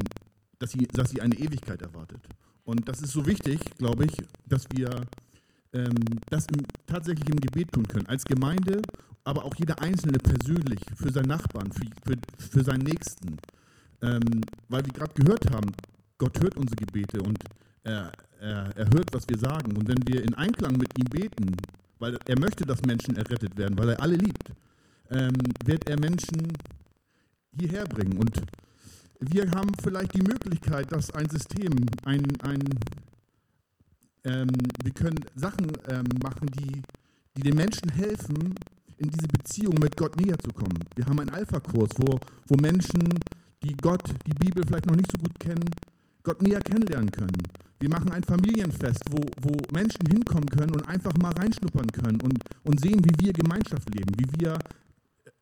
dass, sie, dass sie eine Ewigkeit erwartet. Und das ist so wichtig, glaube ich, dass wir ähm, das tatsächlich im Gebet tun können. Als Gemeinde, aber auch jeder Einzelne persönlich, für seinen Nachbarn, für, für, für seinen Nächsten. Ähm, weil wir gerade gehört haben, Gott hört unsere Gebete und er, er, er hört, was wir sagen. Und wenn wir in Einklang mit ihm beten, weil er möchte, dass Menschen errettet werden, weil er alle liebt, ähm, wird er Menschen hierher bringen. Und wir haben vielleicht die Möglichkeit, dass ein System, ein, ein ähm, wir können Sachen ähm, machen, die, die den Menschen helfen, in diese Beziehung mit Gott näher zu kommen. Wir haben einen Alpha-Kurs, wo, wo Menschen, die Gott, die Bibel vielleicht noch nicht so gut kennen, Gott näher kennenlernen können. Wir machen ein Familienfest, wo, wo Menschen hinkommen können und einfach mal reinschnuppern können und, und sehen, wie wir Gemeinschaft leben, wie wir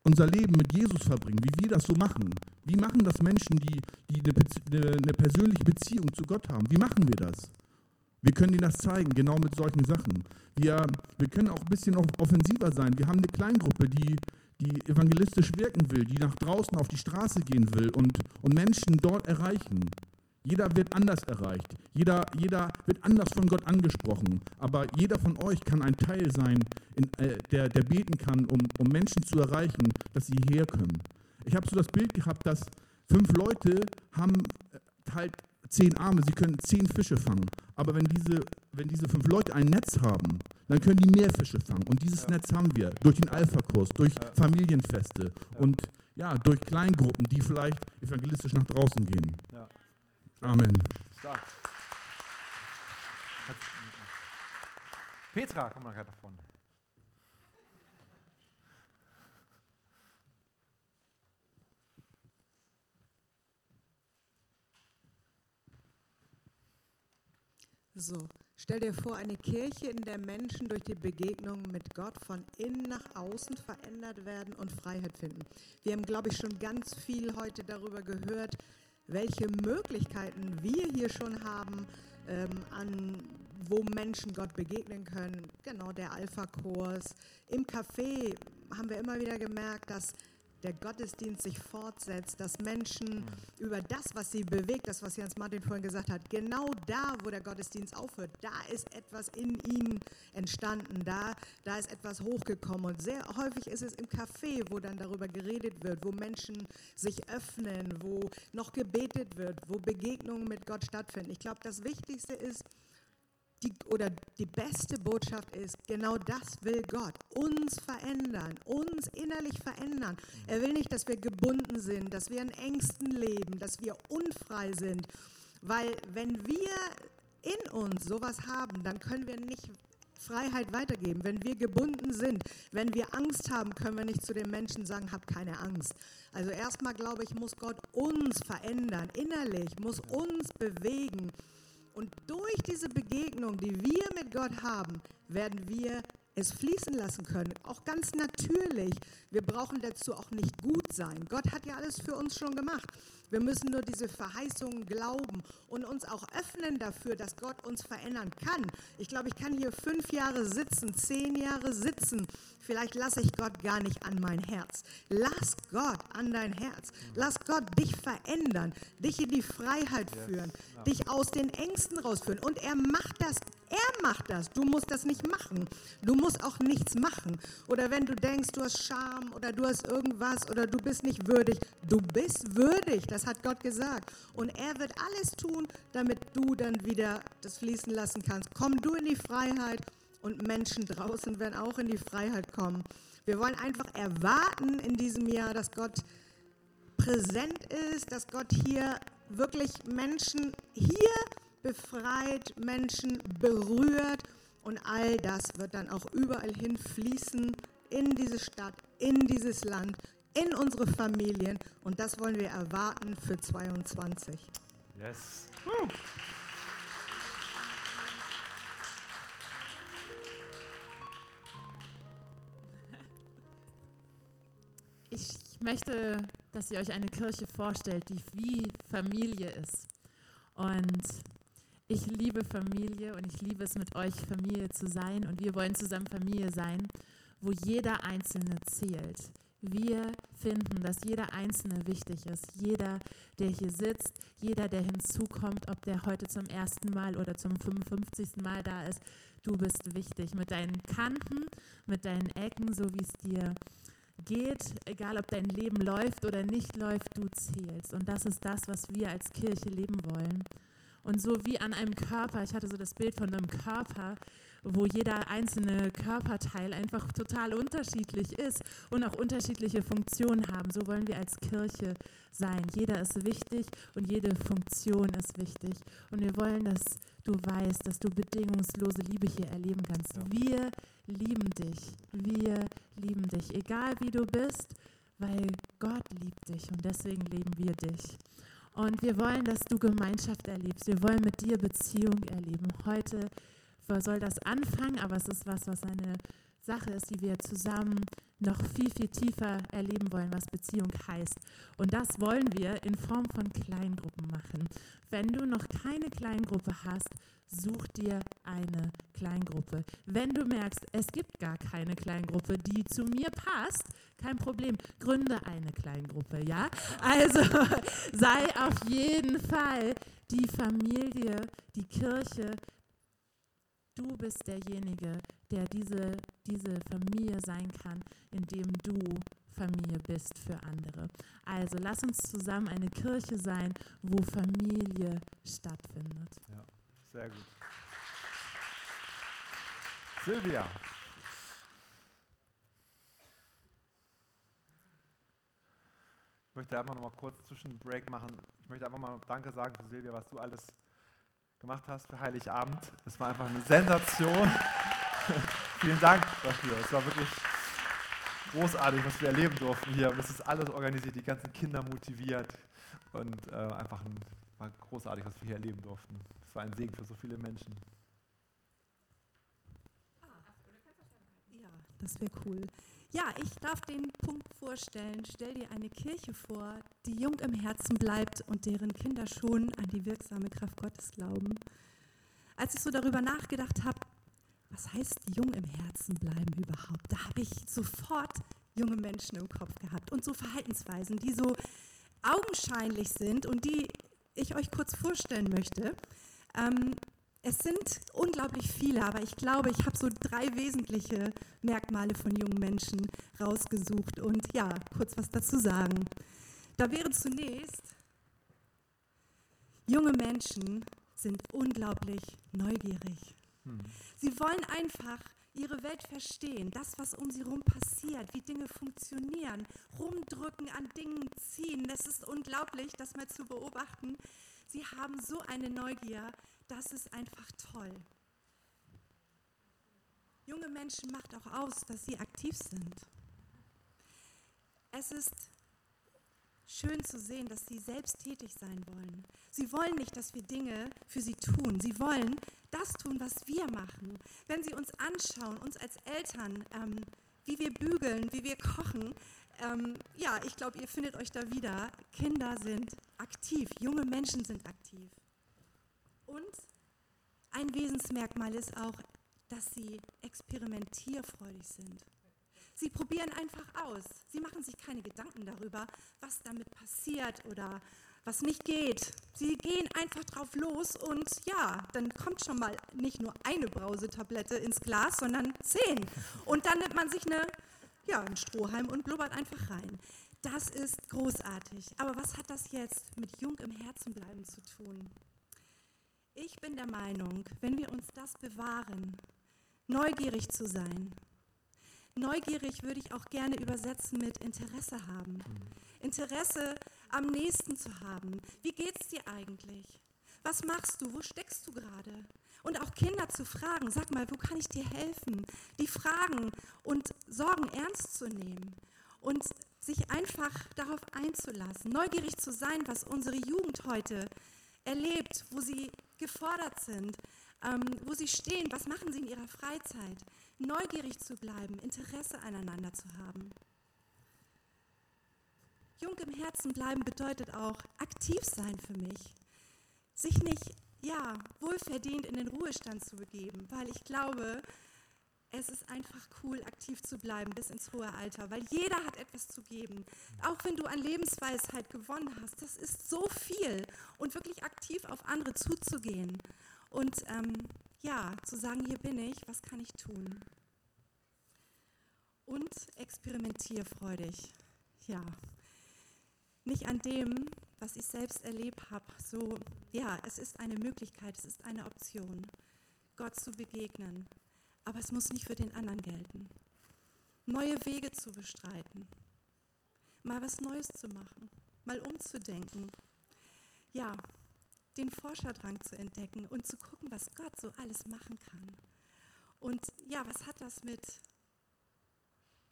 unser Leben mit Jesus verbringen, wie wir das so machen. Wie machen das Menschen, die, die eine, eine, persönliche Beziehung zu Gott haben? Wie machen wir das? Wir können ihnen das zeigen, genau mit solchen Sachen. Wir, wir können auch ein bisschen off- offensiver sein. Wir haben eine Kleingruppe, die, die evangelistisch wirken will, die nach draußen auf die Straße gehen will und, und Menschen dort erreichen. Jeder wird anders erreicht. Jeder, jeder wird anders von Gott angesprochen. Aber jeder von euch kann ein Teil sein, in, äh, der, der beten kann, um, um Menschen zu erreichen, dass sie hierher können. Ich habe so das Bild gehabt, dass fünf Leute haben äh, halt zehn Arme, sie können zehn Fische fangen. Aber wenn diese, wenn diese fünf Leute ein Netz haben, dann können die mehr Fische fangen. Und dieses Netz haben wir durch den Alpha-Kurs, durch Familienfeste und ja, durch Kleingruppen, die vielleicht evangelistisch nach draußen gehen. Amen. Stark. Petra, komm mal gerade davon. So, stell dir vor, eine Kirche, in der Menschen durch die Begegnung mit Gott von innen nach außen verändert werden und Freiheit finden. Wir haben, glaube ich, schon ganz viel heute darüber gehört, welche Möglichkeiten wir hier schon haben, ähm, an wo Menschen Gott begegnen können. Genau, der Alpha-Kurs. Im Café haben wir immer wieder gemerkt, dass der Gottesdienst sich fortsetzt, dass Menschen über das, was sie bewegt, das, was Jens Martin vorhin gesagt hat, genau da, wo der Gottesdienst aufhört, da ist etwas in ihnen entstanden, da, da ist etwas hochgekommen. Und sehr häufig ist es im Café, wo dann darüber geredet wird, wo Menschen sich öffnen, wo noch gebetet wird, wo Begegnungen mit Gott stattfinden. Ich glaube, das Wichtigste ist, die, oder die beste Botschaft ist, genau das will Gott, uns verändern, uns innerlich verändern. Er will nicht, dass wir gebunden sind, dass wir in Ängsten leben, dass wir unfrei sind, weil wenn wir in uns sowas haben, dann können wir nicht Freiheit weitergeben. Wenn wir gebunden sind, wenn wir Angst haben, können wir nicht zu den Menschen sagen, hab keine Angst. Also erstmal glaube ich, muss Gott uns verändern, innerlich, muss uns bewegen. Und durch diese Begegnung, die wir mit Gott haben, werden wir es fließen lassen können. Auch ganz natürlich. Wir brauchen dazu auch nicht gut sein. Gott hat ja alles für uns schon gemacht. Wir müssen nur diese Verheißungen glauben und uns auch öffnen dafür, dass Gott uns verändern kann. Ich glaube, ich kann hier fünf Jahre sitzen, zehn Jahre sitzen. Vielleicht lasse ich Gott gar nicht an mein Herz. Lass Gott an dein Herz. Lass Gott dich verändern, dich in die Freiheit führen, dich aus den Ängsten rausführen. Und er macht das er macht das. Du musst das nicht machen. Du musst auch nichts machen. Oder wenn du denkst, du hast Scham oder du hast irgendwas oder du bist nicht würdig. Du bist würdig. Das hat Gott gesagt. Und er wird alles tun, damit du dann wieder das fließen lassen kannst. Komm du in die Freiheit und Menschen draußen werden auch in die Freiheit kommen. Wir wollen einfach erwarten in diesem Jahr, dass Gott präsent ist, dass Gott hier wirklich Menschen hier befreit, Menschen berührt und all das wird dann auch überall hin fließen in diese Stadt, in dieses Land, in unsere Familien und das wollen wir erwarten für 22. Yes. Ich möchte, dass ihr euch eine Kirche vorstellt, die wie Familie ist. Und ich liebe Familie und ich liebe es, mit euch Familie zu sein. Und wir wollen zusammen Familie sein, wo jeder Einzelne zählt. Wir finden, dass jeder Einzelne wichtig ist. Jeder, der hier sitzt, jeder, der hinzukommt, ob der heute zum ersten Mal oder zum 55. Mal da ist, du bist wichtig. Mit deinen Kanten, mit deinen Ecken, so wie es dir geht, egal ob dein Leben läuft oder nicht läuft, du zählst. Und das ist das, was wir als Kirche leben wollen. Und so wie an einem Körper, ich hatte so das Bild von einem Körper, wo jeder einzelne Körperteil einfach total unterschiedlich ist und auch unterschiedliche Funktionen haben. So wollen wir als Kirche sein. Jeder ist wichtig und jede Funktion ist wichtig. Und wir wollen, dass du weißt, dass du bedingungslose Liebe hier erleben kannst. Wir lieben dich. Wir lieben dich. Egal wie du bist, weil Gott liebt dich und deswegen lieben wir dich. Und wir wollen, dass du Gemeinschaft erlebst. Wir wollen mit dir Beziehung erleben. Heute soll das anfangen, aber es ist was, was eine Sache ist, die wir zusammen noch viel, viel tiefer erleben wollen, was Beziehung heißt. Und das wollen wir in Form von Kleingruppen machen. Wenn du noch keine Kleingruppe hast, such dir eine Kleingruppe. Wenn du merkst, es gibt gar keine Kleingruppe, die zu mir passt, kein Problem, gründe eine Kleingruppe, ja? Also sei auf jeden Fall die Familie, die Kirche. Du bist derjenige, der diese, diese Familie sein kann, indem du Familie bist für andere. Also lass uns zusammen eine Kirche sein, wo Familie stattfindet. Ja, sehr gut. Silvia. Ich möchte einfach noch mal kurz zwischen Break machen. Ich möchte einfach mal Danke sagen für Silvia, was du alles gemacht hast für Heiligabend. Es war einfach eine Sensation. Vielen Dank dafür. Es war wirklich großartig, was wir erleben durften hier. Es ist alles organisiert, die ganzen Kinder motiviert. Und äh, einfach ein, war großartig, was wir hier erleben durften. Es war ein Segen für so viele Menschen. Ja, das wäre cool. Ja, ich darf den Punkt vorstellen. Stell dir eine Kirche vor, die jung im Herzen bleibt und deren Kinder schon an die wirksame Kraft Gottes glauben. Als ich so darüber nachgedacht habe, was heißt jung im Herzen bleiben überhaupt, da habe ich sofort junge Menschen im Kopf gehabt und so Verhaltensweisen, die so augenscheinlich sind und die ich euch kurz vorstellen möchte. Ähm, es sind unglaublich viele, aber ich glaube, ich habe so drei wesentliche Merkmale von jungen Menschen rausgesucht und ja, kurz was dazu sagen. Da wäre zunächst, junge Menschen sind unglaublich neugierig. Hm. Sie wollen einfach ihre Welt verstehen, das, was um sie herum passiert, wie Dinge funktionieren, rumdrücken, an Dingen ziehen. Das ist unglaublich, das mal zu beobachten. Sie haben so eine Neugier, das ist einfach toll. Junge Menschen macht auch aus, dass sie aktiv sind. Es ist schön zu sehen, dass sie selbst tätig sein wollen. Sie wollen nicht, dass wir Dinge für sie tun. Sie wollen das tun, was wir machen. Wenn sie uns anschauen, uns als Eltern, ähm, wie wir bügeln, wie wir kochen, ähm, ja, ich glaube, ihr findet euch da wieder. Kinder sind aktiv, junge Menschen sind aktiv. Und ein Wesensmerkmal ist auch, dass sie experimentierfreudig sind. Sie probieren einfach aus. Sie machen sich keine Gedanken darüber, was damit passiert oder was nicht geht. Sie gehen einfach drauf los und ja, dann kommt schon mal nicht nur eine Brausetablette ins Glas, sondern zehn. Und dann nimmt man sich eine, ja, einen Strohhalm und blubbert einfach rein. Das ist großartig. Aber was hat das jetzt mit jung im Herzen bleiben zu tun? Ich bin der Meinung, wenn wir uns das bewahren, neugierig zu sein, neugierig würde ich auch gerne übersetzen mit Interesse haben. Interesse am nächsten zu haben. Wie geht's dir eigentlich? Was machst du? Wo steckst du gerade? Und auch Kinder zu fragen, sag mal, wo kann ich dir helfen? Die Fragen und Sorgen ernst zu nehmen und sich einfach darauf einzulassen, neugierig zu sein, was unsere Jugend heute erlebt, wo sie gefordert sind, wo sie stehen, was machen sie in ihrer Freizeit, neugierig zu bleiben, Interesse aneinander zu haben. Jung im Herzen bleiben bedeutet auch aktiv sein für mich. Sich nicht, ja, wohlverdient in den Ruhestand zu begeben, weil ich glaube, es ist einfach cool, aktiv zu bleiben bis ins hohe Alter, weil jeder hat etwas zu geben. Auch wenn du an Lebensweisheit gewonnen hast, das ist so viel. Und wirklich aktiv auf andere zuzugehen und ähm, ja, zu sagen, hier bin ich, was kann ich tun? Und experimentierfreudig. Ja, nicht an dem, was ich selbst erlebt habe. So, ja, es ist eine Möglichkeit, es ist eine Option, Gott zu begegnen. Aber es muss nicht für den anderen gelten. Neue Wege zu bestreiten, mal was Neues zu machen, mal umzudenken. Ja, den Forscherdrang zu entdecken und zu gucken, was Gott so alles machen kann. Und ja, was hat das mit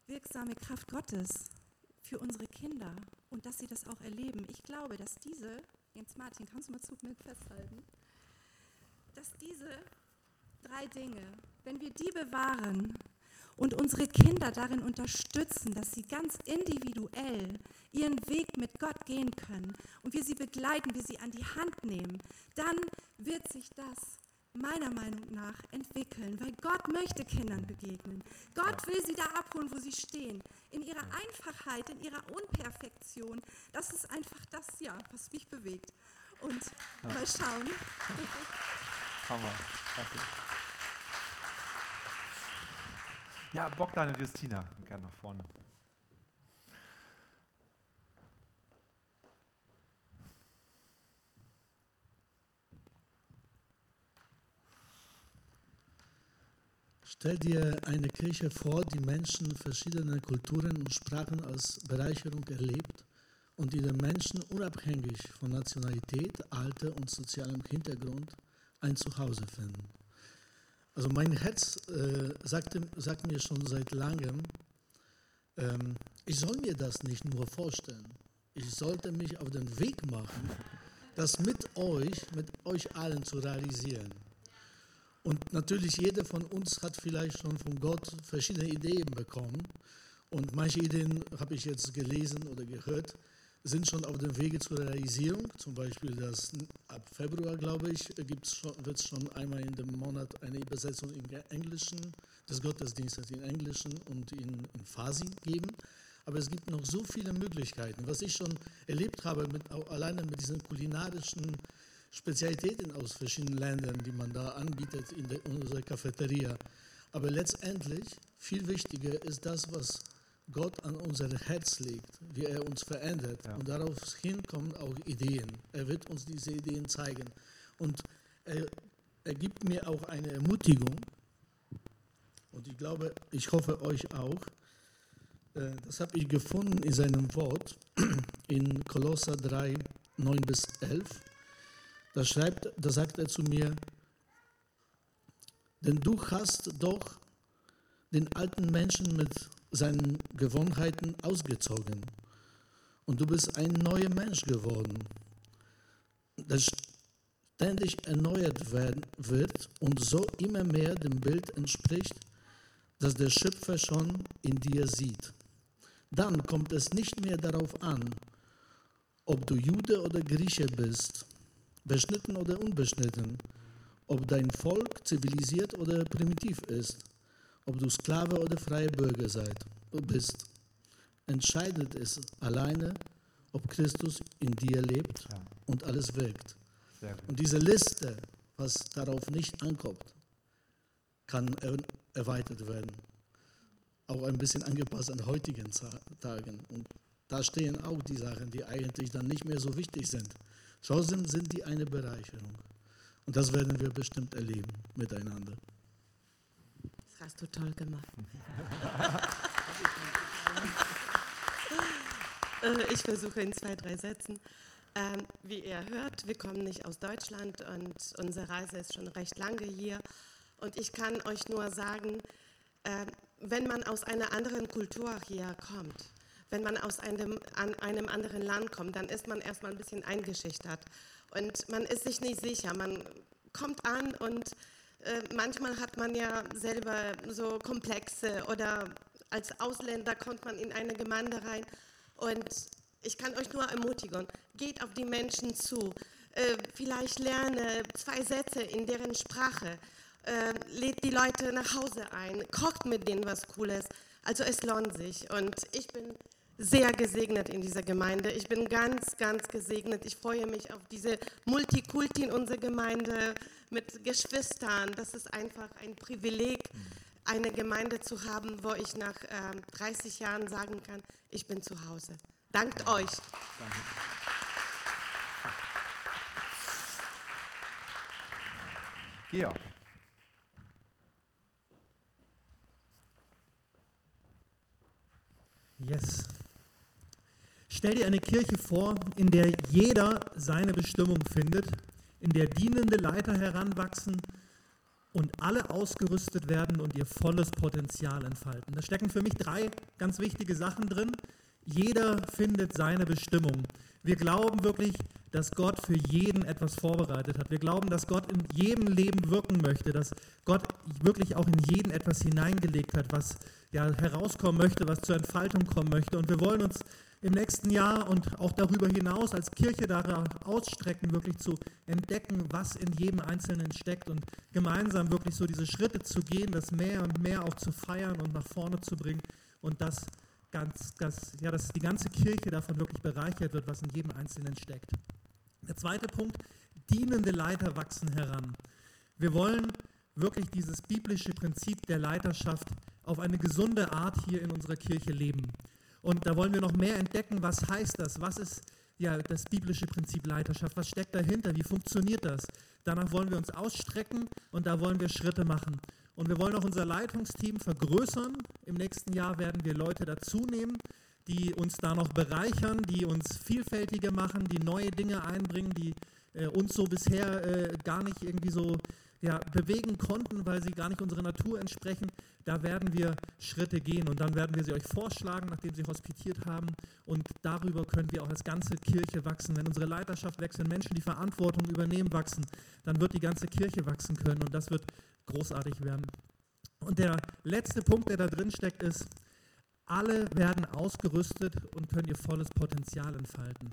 wirksame Kraft Gottes für unsere Kinder und dass sie das auch erleben? Ich glaube, dass diese, Jens Martin, kannst du mal zu mir festhalten, dass diese drei Dinge, wenn wir die bewahren und unsere Kinder darin unterstützen, dass sie ganz individuell ihren Weg mit Gott gehen können und wir sie begleiten, wir sie an die Hand nehmen, dann wird sich das meiner Meinung nach entwickeln, weil Gott möchte Kindern begegnen. Gott will sie da abholen, wo sie stehen. In ihrer Einfachheit, in ihrer Unperfektion. Das ist einfach das, ja, was mich bewegt. Und ja. mal schauen. Hammer. Danke. Ja, Bogdan und Justina, gerne nach vorne. Stell dir eine Kirche vor, die Menschen verschiedener Kulturen und Sprachen als Bereicherung erlebt und die den Menschen unabhängig von Nationalität, Alter und sozialem Hintergrund ein Zuhause finden. Also mein Herz äh, sagt, sagt, mir schon seit langem, ähm, ich soll mir das nicht nur vorstellen. Ich sollte mich auf den Weg machen, das mit euch, mit euch allen zu realisieren. Und natürlich jeder von uns hat vielleicht schon von Gott verschiedene Ideen bekommen. Und manche Ideen habe ich jetzt gelesen oder gehört, sind schon auf dem Wege zur Realisierung. Zum Beispiel, dass ab Februar, glaube ich, wird es schon einmal in dem Monat eine Übersetzung in Englischen des Gottesdienstes in Englischen und in, in Farsi geben. Aber es gibt noch so viele Möglichkeiten. Was ich schon erlebt habe, mit, alleine mit diesen kulinarischen Spezialitäten aus verschiedenen Ländern, die man da anbietet in, der, in unserer Cafeteria. Aber letztendlich, viel wichtiger ist das, was Gott an unser Herz legt, wie er uns verändert. Ja. Und daraufhin kommen auch Ideen. Er wird uns diese Ideen zeigen. Und er, er gibt mir auch eine Ermutigung. Und ich glaube, ich hoffe euch auch. Äh, das habe ich gefunden in seinem Wort in Kolosser 3, 9 bis 11. Da, schreibt, da sagt er zu mir, denn du hast doch den alten Menschen mit seinen Gewohnheiten ausgezogen. Und du bist ein neuer Mensch geworden, das ständig erneuert werden wird und so immer mehr dem Bild entspricht, das der Schöpfer schon in dir sieht. Dann kommt es nicht mehr darauf an, ob du Jude oder Grieche bist, beschnitten oder unbeschnitten, ob dein Volk zivilisiert oder primitiv ist, ob du Sklave oder freie Bürger seid, bist. Entscheidet es alleine, ob Christus in dir lebt Ja. und alles wirkt. Und diese Liste, was darauf nicht ankommt, kann er erweitert werden. Auch ein bisschen angepasst an heutigen Tagen. Und da stehen auch die Sachen, die eigentlich dann nicht mehr so wichtig sind. Trotzdem sind die eine Bereicherung. Und das werden wir bestimmt erleben miteinander. Hast du toll gemacht. Äh, ich versuche in zwei, drei Sätzen. Ähm, wie ihr hört, wir kommen nicht aus Deutschland und unsere Reise ist schon recht lange hier. Und ich kann euch nur sagen, äh, wenn man aus einer anderen Kultur hier kommt, wenn man aus einem, an einem anderen Land kommt, dann ist man erstmal ein bisschen eingeschüchtert. Und man ist sich nicht sicher. Man kommt an und äh, manchmal hat man ja selber so Komplexe oder als Ausländer kommt man in eine Gemeinde rein und ich kann euch nur ermutigen, geht auf die Menschen zu, äh, vielleicht lerne zwei Sätze in deren Sprache, äh, lädt die Leute nach Hause ein, kocht mit denen was Cooles. Also es lohnt sich und ich bin sehr gesegnet in dieser Gemeinde. Ich bin ganz, ganz gesegnet. Ich freue mich auf diese Multikulti in unserer Gemeinde mit Geschwistern. Das ist einfach ein Privileg, eine Gemeinde zu haben, wo ich nach ähm, 30 Jahren sagen kann, ich bin zu Hause. Dankt euch. Georg. Yes. Stell dir eine Kirche vor, in der jeder seine Bestimmung findet, in der dienende Leiter heranwachsen und alle ausgerüstet werden und ihr volles Potenzial entfalten. Da stecken für mich drei ganz wichtige Sachen drin. Jeder findet seine Bestimmung. Wir glauben wirklich, dass Gott für jeden etwas vorbereitet hat. Wir glauben, dass Gott in jedem Leben wirken möchte, dass Gott wirklich auch in jeden etwas hineingelegt hat, was ja herauskommen möchte, was zur Entfaltung kommen möchte. Und wir wollen uns im nächsten Jahr und auch darüber hinaus als Kirche darauf ausstrecken, wirklich zu entdecken, was in jedem Einzelnen steckt und gemeinsam wirklich so diese Schritte zu gehen, das mehr und mehr auch zu feiern und nach vorne zu bringen und das ganz, ganz, ja, dass die ganze Kirche davon wirklich bereichert wird, was in jedem Einzelnen steckt. Der zweite Punkt, dienende Leiter wachsen heran. Wir wollen wirklich dieses biblische Prinzip der Leiterschaft auf eine gesunde Art hier in unserer Kirche leben. Und da wollen wir noch mehr entdecken, was heißt das? Was ist ja das biblische Prinzip Leiterschaft? Was steckt dahinter? Wie funktioniert das? Danach wollen wir uns ausstrecken und da wollen wir Schritte machen. Und wir wollen auch unser Leitungsteam vergrößern. Im nächsten Jahr werden wir Leute dazu nehmen, die uns da noch bereichern, die uns vielfältiger machen, die neue Dinge einbringen, die äh, uns so bisher äh, gar nicht irgendwie so ja, bewegen konnten, weil sie gar nicht unserer Natur entsprechen. Da werden wir Schritte gehen und dann werden wir sie euch vorschlagen, nachdem sie hospitiert haben. Und darüber können wir auch als ganze Kirche wachsen. Wenn unsere Leiterschaft wächst, wenn Menschen die Verantwortung übernehmen, wachsen, dann wird die ganze Kirche wachsen können und das wird großartig werden. Und der letzte Punkt, der da drin steckt, ist, alle werden ausgerüstet und können ihr volles Potenzial entfalten.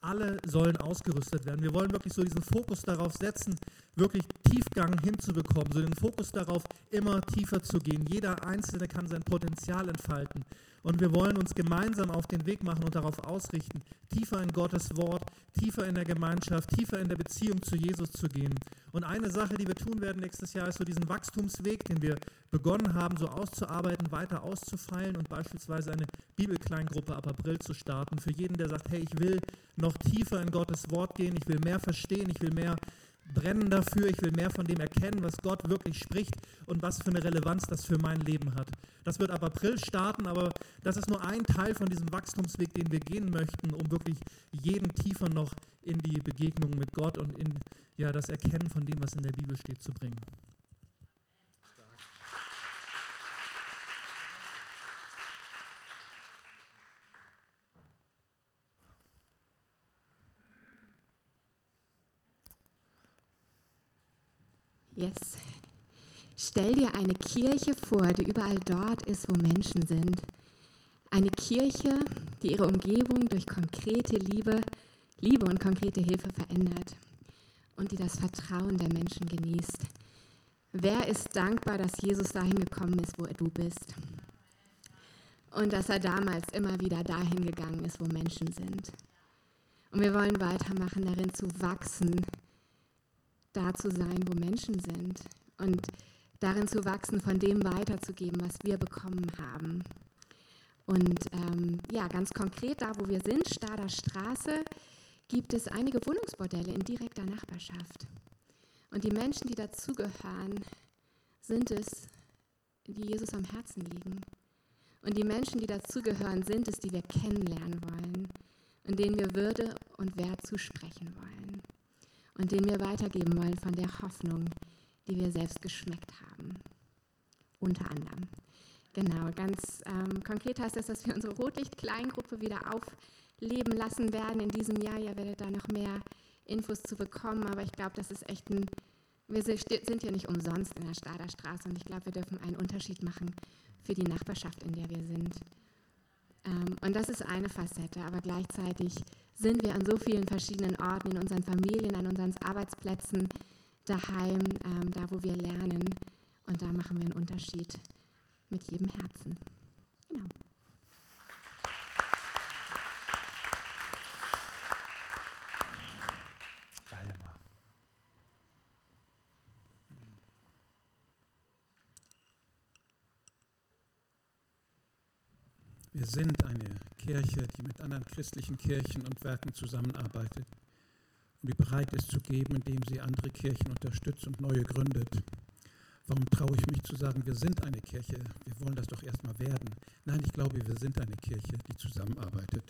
Alle sollen ausgerüstet werden. Wir wollen wirklich so diesen Fokus darauf setzen, wirklich Tiefgang hinzubekommen, so den Fokus darauf, immer tiefer zu gehen. Jeder Einzelne kann sein Potenzial entfalten. Und wir wollen uns gemeinsam auf den Weg machen und darauf ausrichten, tiefer in Gottes Wort, tiefer in der Gemeinschaft, tiefer in der Beziehung zu Jesus zu gehen. Und eine Sache, die wir tun werden nächstes Jahr, ist so diesen Wachstumsweg, den wir begonnen haben, so auszuarbeiten, weiter auszufeilen und beispielsweise eine Bibelkleingruppe ab April zu starten. Für jeden, der sagt, hey, ich will noch tiefer in Gottes Wort gehen, ich will mehr verstehen, ich will mehr brennen dafür, ich will mehr von dem erkennen, was Gott wirklich spricht und was für eine Relevanz das für mein Leben hat. Das wird ab April starten, aber das ist nur ein Teil von diesem Wachstumsweg, den wir gehen möchten, um wirklich jeden tiefer noch in die Begegnung mit Gott und in ja, das Erkennen von dem, was in der Bibel steht, zu bringen. Yes. Stell dir eine Kirche vor, die überall dort ist, wo Menschen sind. Eine Kirche, die ihre Umgebung durch konkrete Liebe, Liebe und konkrete Hilfe verändert und die das Vertrauen der Menschen genießt. Wer ist dankbar, dass Jesus dahin gekommen ist, wo du bist? Und dass er damals immer wieder dahin gegangen ist, wo Menschen sind. Und wir wollen weitermachen, darin zu wachsen, da zu sein, wo Menschen sind. Und darin zu wachsen, von dem weiterzugeben, was wir bekommen haben. Und ähm, ja, ganz konkret da, wo wir sind, Stader Straße, gibt es einige Wohnungsbordelle in direkter Nachbarschaft. Und die Menschen, die dazugehören, sind es, die Jesus am Herzen liegen. Und die Menschen, die dazugehören, sind es, die wir kennenlernen wollen und denen wir Würde und Wert zusprechen wollen und denen wir weitergeben wollen von der Hoffnung, die wir selbst geschmeckt haben. Unter anderem. Genau, ganz ähm, konkret heißt das, dass wir unsere Rotlicht-Kleingruppe wieder aufleben lassen werden in diesem Jahr. Ihr werdet da noch mehr Infos zu bekommen, aber ich glaube, das ist echt ein, wir sind hier nicht umsonst in der Stader Straße und ich glaube, wir dürfen einen Unterschied machen für die Nachbarschaft, in der wir sind. Ähm, und das ist eine Facette, aber gleichzeitig sind wir an so vielen verschiedenen Orten, in unseren Familien, an unseren Arbeitsplätzen, daheim, ähm, da wo wir lernen. Und da machen wir einen Unterschied mit jedem Herzen. Genau. Wir sind eine Kirche, die mit anderen christlichen Kirchen und Werken zusammenarbeitet und die bereit ist zu geben, indem sie andere Kirchen unterstützt und neue gründet. Warum traue ich mich zu sagen, wir sind eine Kirche? Wir wollen das doch erstmal werden. Nein, ich glaube, wir sind eine Kirche, die zusammenarbeitet.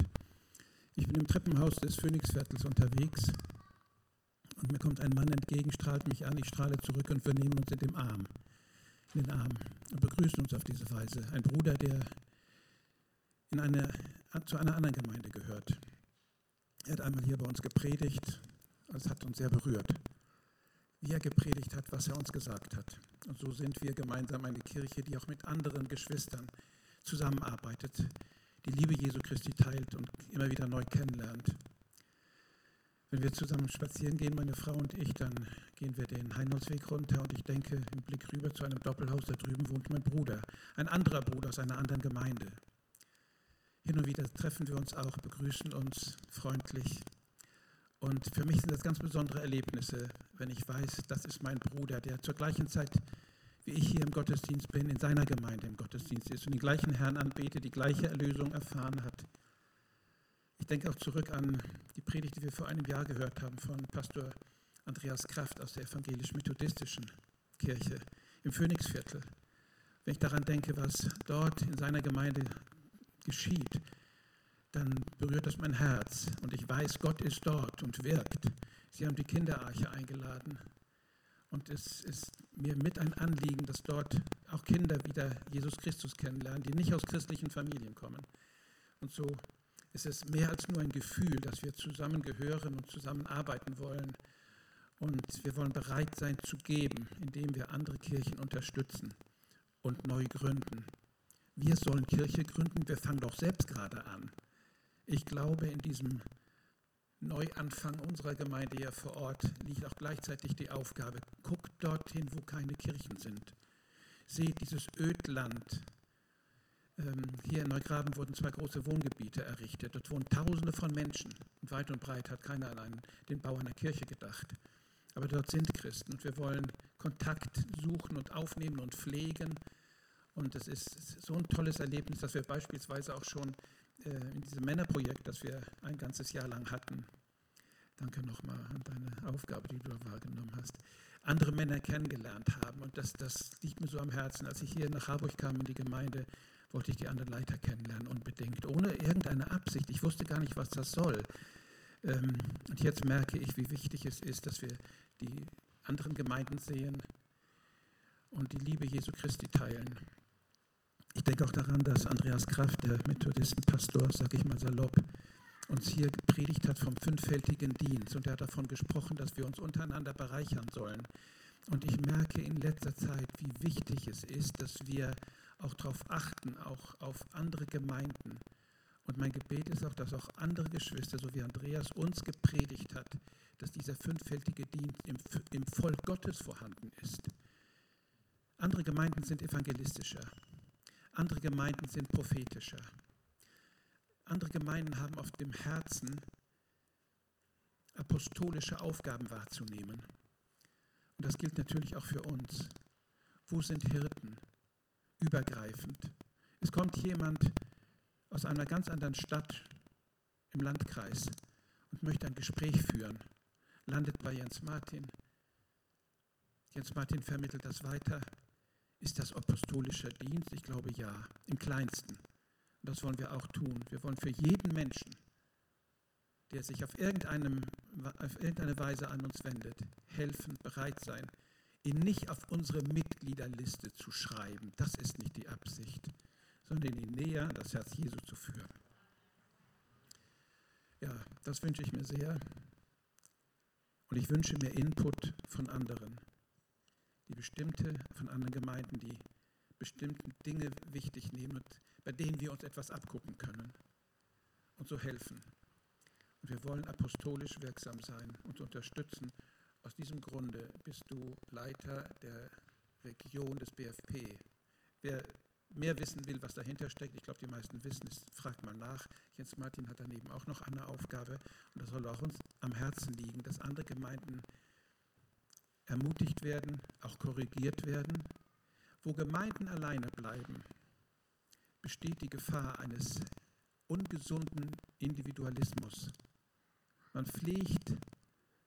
Ich bin im Treppenhaus des Phoenixviertels unterwegs und mir kommt ein Mann entgegen, strahlt mich an, ich strahle zurück und wir nehmen uns in den Arm, in den Arm und begrüßen uns auf diese Weise. Ein Bruder, der in eine, zu einer anderen Gemeinde gehört. Er hat einmal hier bei uns gepredigt, es hat uns sehr berührt wie er gepredigt hat, was er uns gesagt hat. Und so sind wir gemeinsam eine Kirche, die auch mit anderen Geschwistern zusammenarbeitet, die Liebe Jesu Christi teilt und immer wieder neu kennenlernt. Wenn wir zusammen spazieren gehen, meine Frau und ich, dann gehen wir den Heinholzweg runter und ich denke im Blick rüber zu einem Doppelhaus, da drüben wohnt mein Bruder, ein anderer Bruder aus einer anderen Gemeinde. Hin und wieder treffen wir uns auch, begrüßen uns freundlich und für mich sind das ganz besondere Erlebnisse, wenn ich weiß, das ist mein Bruder, der zur gleichen Zeit, wie ich hier im Gottesdienst bin, in seiner Gemeinde im Gottesdienst ist und den gleichen Herrn anbetet, die gleiche Erlösung erfahren hat. Ich denke auch zurück an die Predigt, die wir vor einem Jahr gehört haben von Pastor Andreas Kraft aus der evangelisch-methodistischen Kirche im Phönixviertel. Wenn ich daran denke, was dort in seiner Gemeinde geschieht, dann berührt das mein Herz und ich weiß, Gott ist dort und wirkt. Sie haben die Kinderarche eingeladen und es ist mir mit ein Anliegen, dass dort auch Kinder wieder Jesus Christus kennenlernen, die nicht aus christlichen Familien kommen. Und so ist es mehr als nur ein Gefühl, dass wir zusammengehören und zusammenarbeiten wollen. Und wir wollen bereit sein zu geben, indem wir andere Kirchen unterstützen und neu gründen. Wir sollen Kirche gründen, wir fangen doch selbst gerade an. Ich glaube, in diesem Neuanfang unserer Gemeinde hier vor Ort liegt auch gleichzeitig die Aufgabe, guckt dorthin, wo keine Kirchen sind. Seht dieses Ödland. Ähm, hier in Neugraben wurden zwei große Wohngebiete errichtet. Dort wohnen Tausende von Menschen. Und weit und breit hat keiner allein den Bau einer Kirche gedacht. Aber dort sind Christen und wir wollen Kontakt suchen und aufnehmen und pflegen. Und es ist so ein tolles Erlebnis, dass wir beispielsweise auch schon äh, in diesem Männerprojekt, das wir ein ganzes Jahr lang hatten. Danke nochmal an deine Aufgabe, die du wahrgenommen hast. Andere Männer kennengelernt haben. Und das, das liegt mir so am Herzen. Als ich hier nach Harburg kam in die Gemeinde, wollte ich die anderen Leiter kennenlernen, unbedingt. Ohne irgendeine Absicht. Ich wusste gar nicht, was das soll. Ähm, und jetzt merke ich, wie wichtig es ist, dass wir die anderen Gemeinden sehen und die Liebe Jesu Christi teilen. Ich denke auch daran, dass Andreas Kraft, der Methodistenpastor, sage ich mal salopp, uns hier gepredigt hat vom fünffältigen Dienst. Und er hat davon gesprochen, dass wir uns untereinander bereichern sollen. Und ich merke in letzter Zeit, wie wichtig es ist, dass wir auch darauf achten, auch auf andere Gemeinden. Und mein Gebet ist auch, dass auch andere Geschwister, so wie Andreas uns gepredigt hat, dass dieser fünffältige Dienst im, im Volk Gottes vorhanden ist. Andere Gemeinden sind evangelistischer. Andere Gemeinden sind prophetischer. Andere Gemeinden haben auf dem Herzen, apostolische Aufgaben wahrzunehmen. Und das gilt natürlich auch für uns. Wo sind Hirten? Übergreifend. Es kommt jemand aus einer ganz anderen Stadt im Landkreis und möchte ein Gespräch führen, landet bei Jens Martin. Jens Martin vermittelt das weiter. Ist das apostolischer Dienst? Ich glaube ja, im kleinsten. Und das wollen wir auch tun. Wir wollen für jeden Menschen, der sich auf, irgendeinem, auf irgendeine Weise an uns wendet, helfen, bereit sein, ihn nicht auf unsere Mitgliederliste zu schreiben. Das ist nicht die Absicht, sondern ihn näher an das Herz Jesu zu führen. Ja, das wünsche ich mir sehr. Und ich wünsche mir Input von anderen, die bestimmte, von anderen Gemeinden, die bestimmte Dinge wichtig nehmen und bei denen wir uns etwas abgucken können und so helfen. Und wir wollen apostolisch wirksam sein und unterstützen. Aus diesem Grunde bist du Leiter der Region des BFP. Wer mehr wissen will, was dahinter steckt, ich glaube, die meisten wissen es, fragt mal nach. Jens Martin hat daneben auch noch eine Aufgabe und das soll auch uns am Herzen liegen, dass andere Gemeinden ermutigt werden, auch korrigiert werden. Wo Gemeinden alleine bleiben, besteht die Gefahr eines ungesunden Individualismus. Man pflegt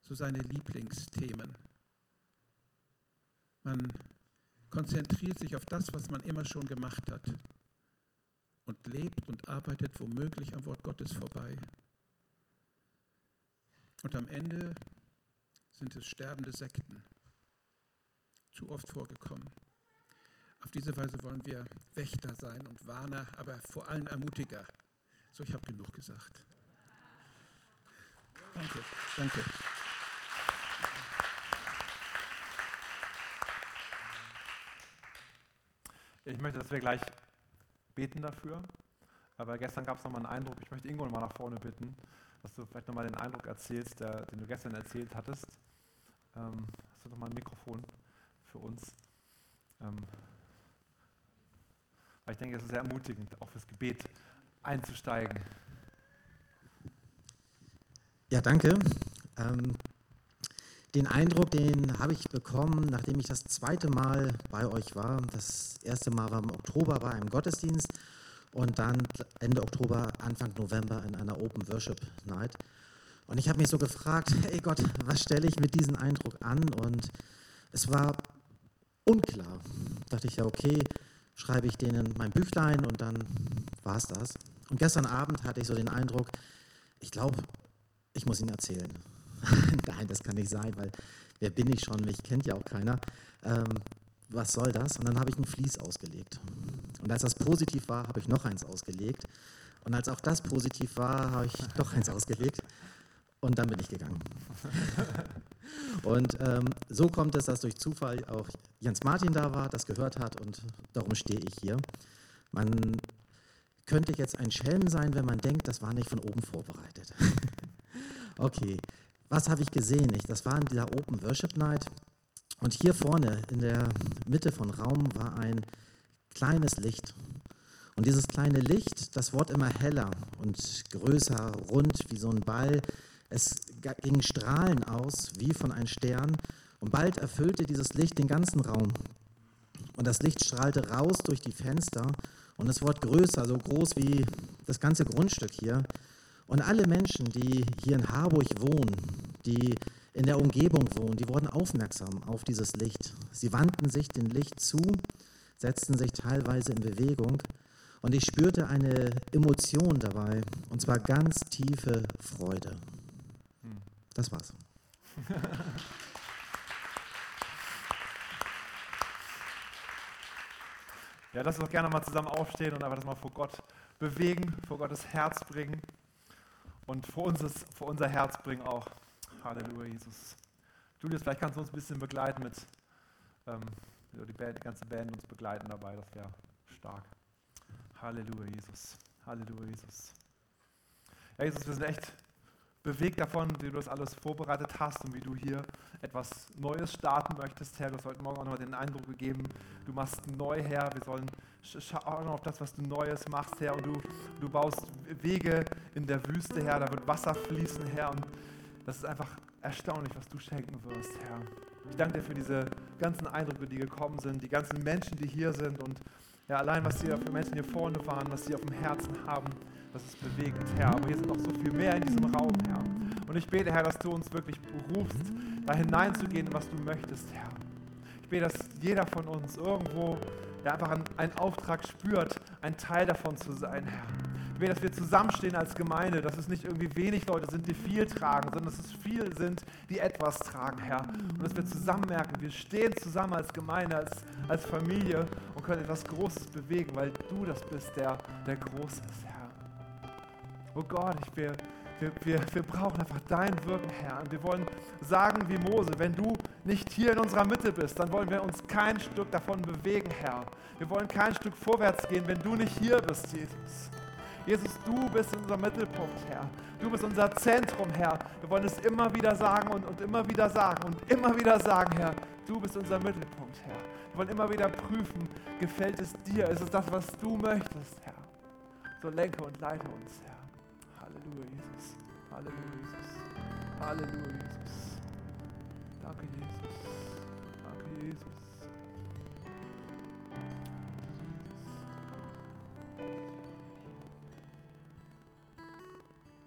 so seine Lieblingsthemen. Man konzentriert sich auf das, was man immer schon gemacht hat und lebt und arbeitet womöglich am Wort Gottes vorbei. Und am Ende sind es sterbende Sekten, zu oft vorgekommen. Auf diese Weise wollen wir Wächter sein und Warner, aber vor allem Ermutiger. So, ich habe genug gesagt. Danke, danke. Ich möchte, dass wir gleich beten dafür. Aber gestern gab es nochmal einen Eindruck. Ich möchte Ingo nochmal nach vorne bitten, dass du vielleicht nochmal den Eindruck erzählst, der, den du gestern erzählt hattest. Ähm, hast du nochmal ein Mikrofon für uns? Ähm, weil ich denke, es ist sehr ermutigend, auch fürs Gebet einzusteigen. Ja, danke. Ähm, den Eindruck, den habe ich bekommen, nachdem ich das zweite Mal bei euch war. Das erste Mal war im Oktober bei einem Gottesdienst und dann Ende Oktober, Anfang November in einer Open Worship Night. Und ich habe mich so gefragt, hey Gott, was stelle ich mit diesem Eindruck an? Und es war unklar. Da dachte ich ja, okay, schreibe ich denen mein Büchlein und dann war es das. Und gestern Abend hatte ich so den Eindruck, ich glaube, ich muss Ihnen erzählen. Nein, das kann nicht sein, weil wer bin ich schon? Mich kennt ja auch keiner. Ähm, was soll das? Und dann habe ich ein Vlies ausgelegt. Und als das positiv war, habe ich noch eins ausgelegt. Und als auch das positiv war, habe ich doch eins ausgelegt. Und dann bin ich gegangen. und ähm, so kommt es, dass durch Zufall auch Jens Martin da war, das gehört hat und darum stehe ich hier. Man könnte jetzt ein Schelm sein, wenn man denkt, das war nicht von oben vorbereitet. okay, was habe ich gesehen? Ich, das war in dieser Open Worship Night. Und hier vorne in der Mitte von Raum war ein kleines Licht. Und dieses kleine Licht, das wurde immer heller und größer, rund wie so ein Ball. Es gingen Strahlen aus wie von einem Stern. Und bald erfüllte dieses Licht den ganzen Raum. Und das Licht strahlte raus durch die Fenster. Und es wurde größer, so groß wie das ganze Grundstück hier. Und alle Menschen, die hier in Harburg wohnen, die in der Umgebung wohnen, die wurden aufmerksam auf dieses Licht. Sie wandten sich dem Licht zu, setzten sich teilweise in Bewegung und ich spürte eine Emotion dabei, und zwar ganz tiefe Freude. Das war's. Ja, lass uns doch gerne mal zusammen aufstehen und einfach das mal vor Gott bewegen, vor Gottes Herz bringen und vor, unseres, vor unser Herz bringen auch. Halleluja, Jesus. Julius, vielleicht kannst du uns ein bisschen begleiten mit ähm, die, Band, die ganze Band uns begleiten dabei, das wäre stark. Halleluja, Jesus. Halleluja, Jesus. Ja, Jesus, wir sind echt bewegt davon, wie du das alles vorbereitet hast und wie du hier etwas Neues starten möchtest, Herr. Du hast heute Morgen auch nochmal den Eindruck gegeben, du machst neu, Herr. Wir sollen schauen auf das, was du Neues machst, Herr. Und du, du baust Wege in der Wüste, Herr. Da wird Wasser fließen, Herr. Und das ist einfach erstaunlich, was du schenken wirst, Herr. Ich danke dir für diese ganzen Eindrücke, die gekommen sind, die ganzen Menschen, die hier sind und ja, allein, was hier für Menschen hier vorne waren, was sie auf dem Herzen haben, das ist bewegend, Herr. Aber hier sind noch so viel mehr in diesem Raum, Herr. Und ich bete, Herr, dass du uns wirklich berufst, da hineinzugehen, was du möchtest, Herr. Ich bete, dass jeder von uns irgendwo ja, einfach einen Auftrag spürt, ein Teil davon zu sein, Herr. Ich bete, dass wir zusammenstehen als Gemeinde, dass es nicht irgendwie wenig Leute sind, die viel tragen, sondern dass es viele sind, die etwas tragen, Herr. Und dass wir zusammen merken, wir stehen zusammen als Gemeinde, als, als Familie und können etwas Großes bewegen, weil du das bist, der, der groß ist, Herr. Oh Gott, ich wir, wir, wir brauchen einfach dein Wirken, Herr. Und wir wollen sagen wie Mose, wenn du nicht hier in unserer Mitte bist, dann wollen wir uns kein Stück davon bewegen, Herr. Wir wollen kein Stück vorwärts gehen, wenn du nicht hier bist, Jesus. Jesus, du bist unser Mittelpunkt, Herr. Du bist unser Zentrum, Herr. Wir wollen es immer wieder sagen und, und immer wieder sagen und immer wieder sagen, Herr. Du bist unser Mittelpunkt, Herr. Wir wollen immer wieder prüfen, gefällt es dir? Ist es das, was du möchtest, Herr? So lenke und leite uns, Herr. Aleluia, Jesus. Aleluia, Jesus. Aleluia, Jesus. Toca, Jesus. Toca, Jesus. Jesus.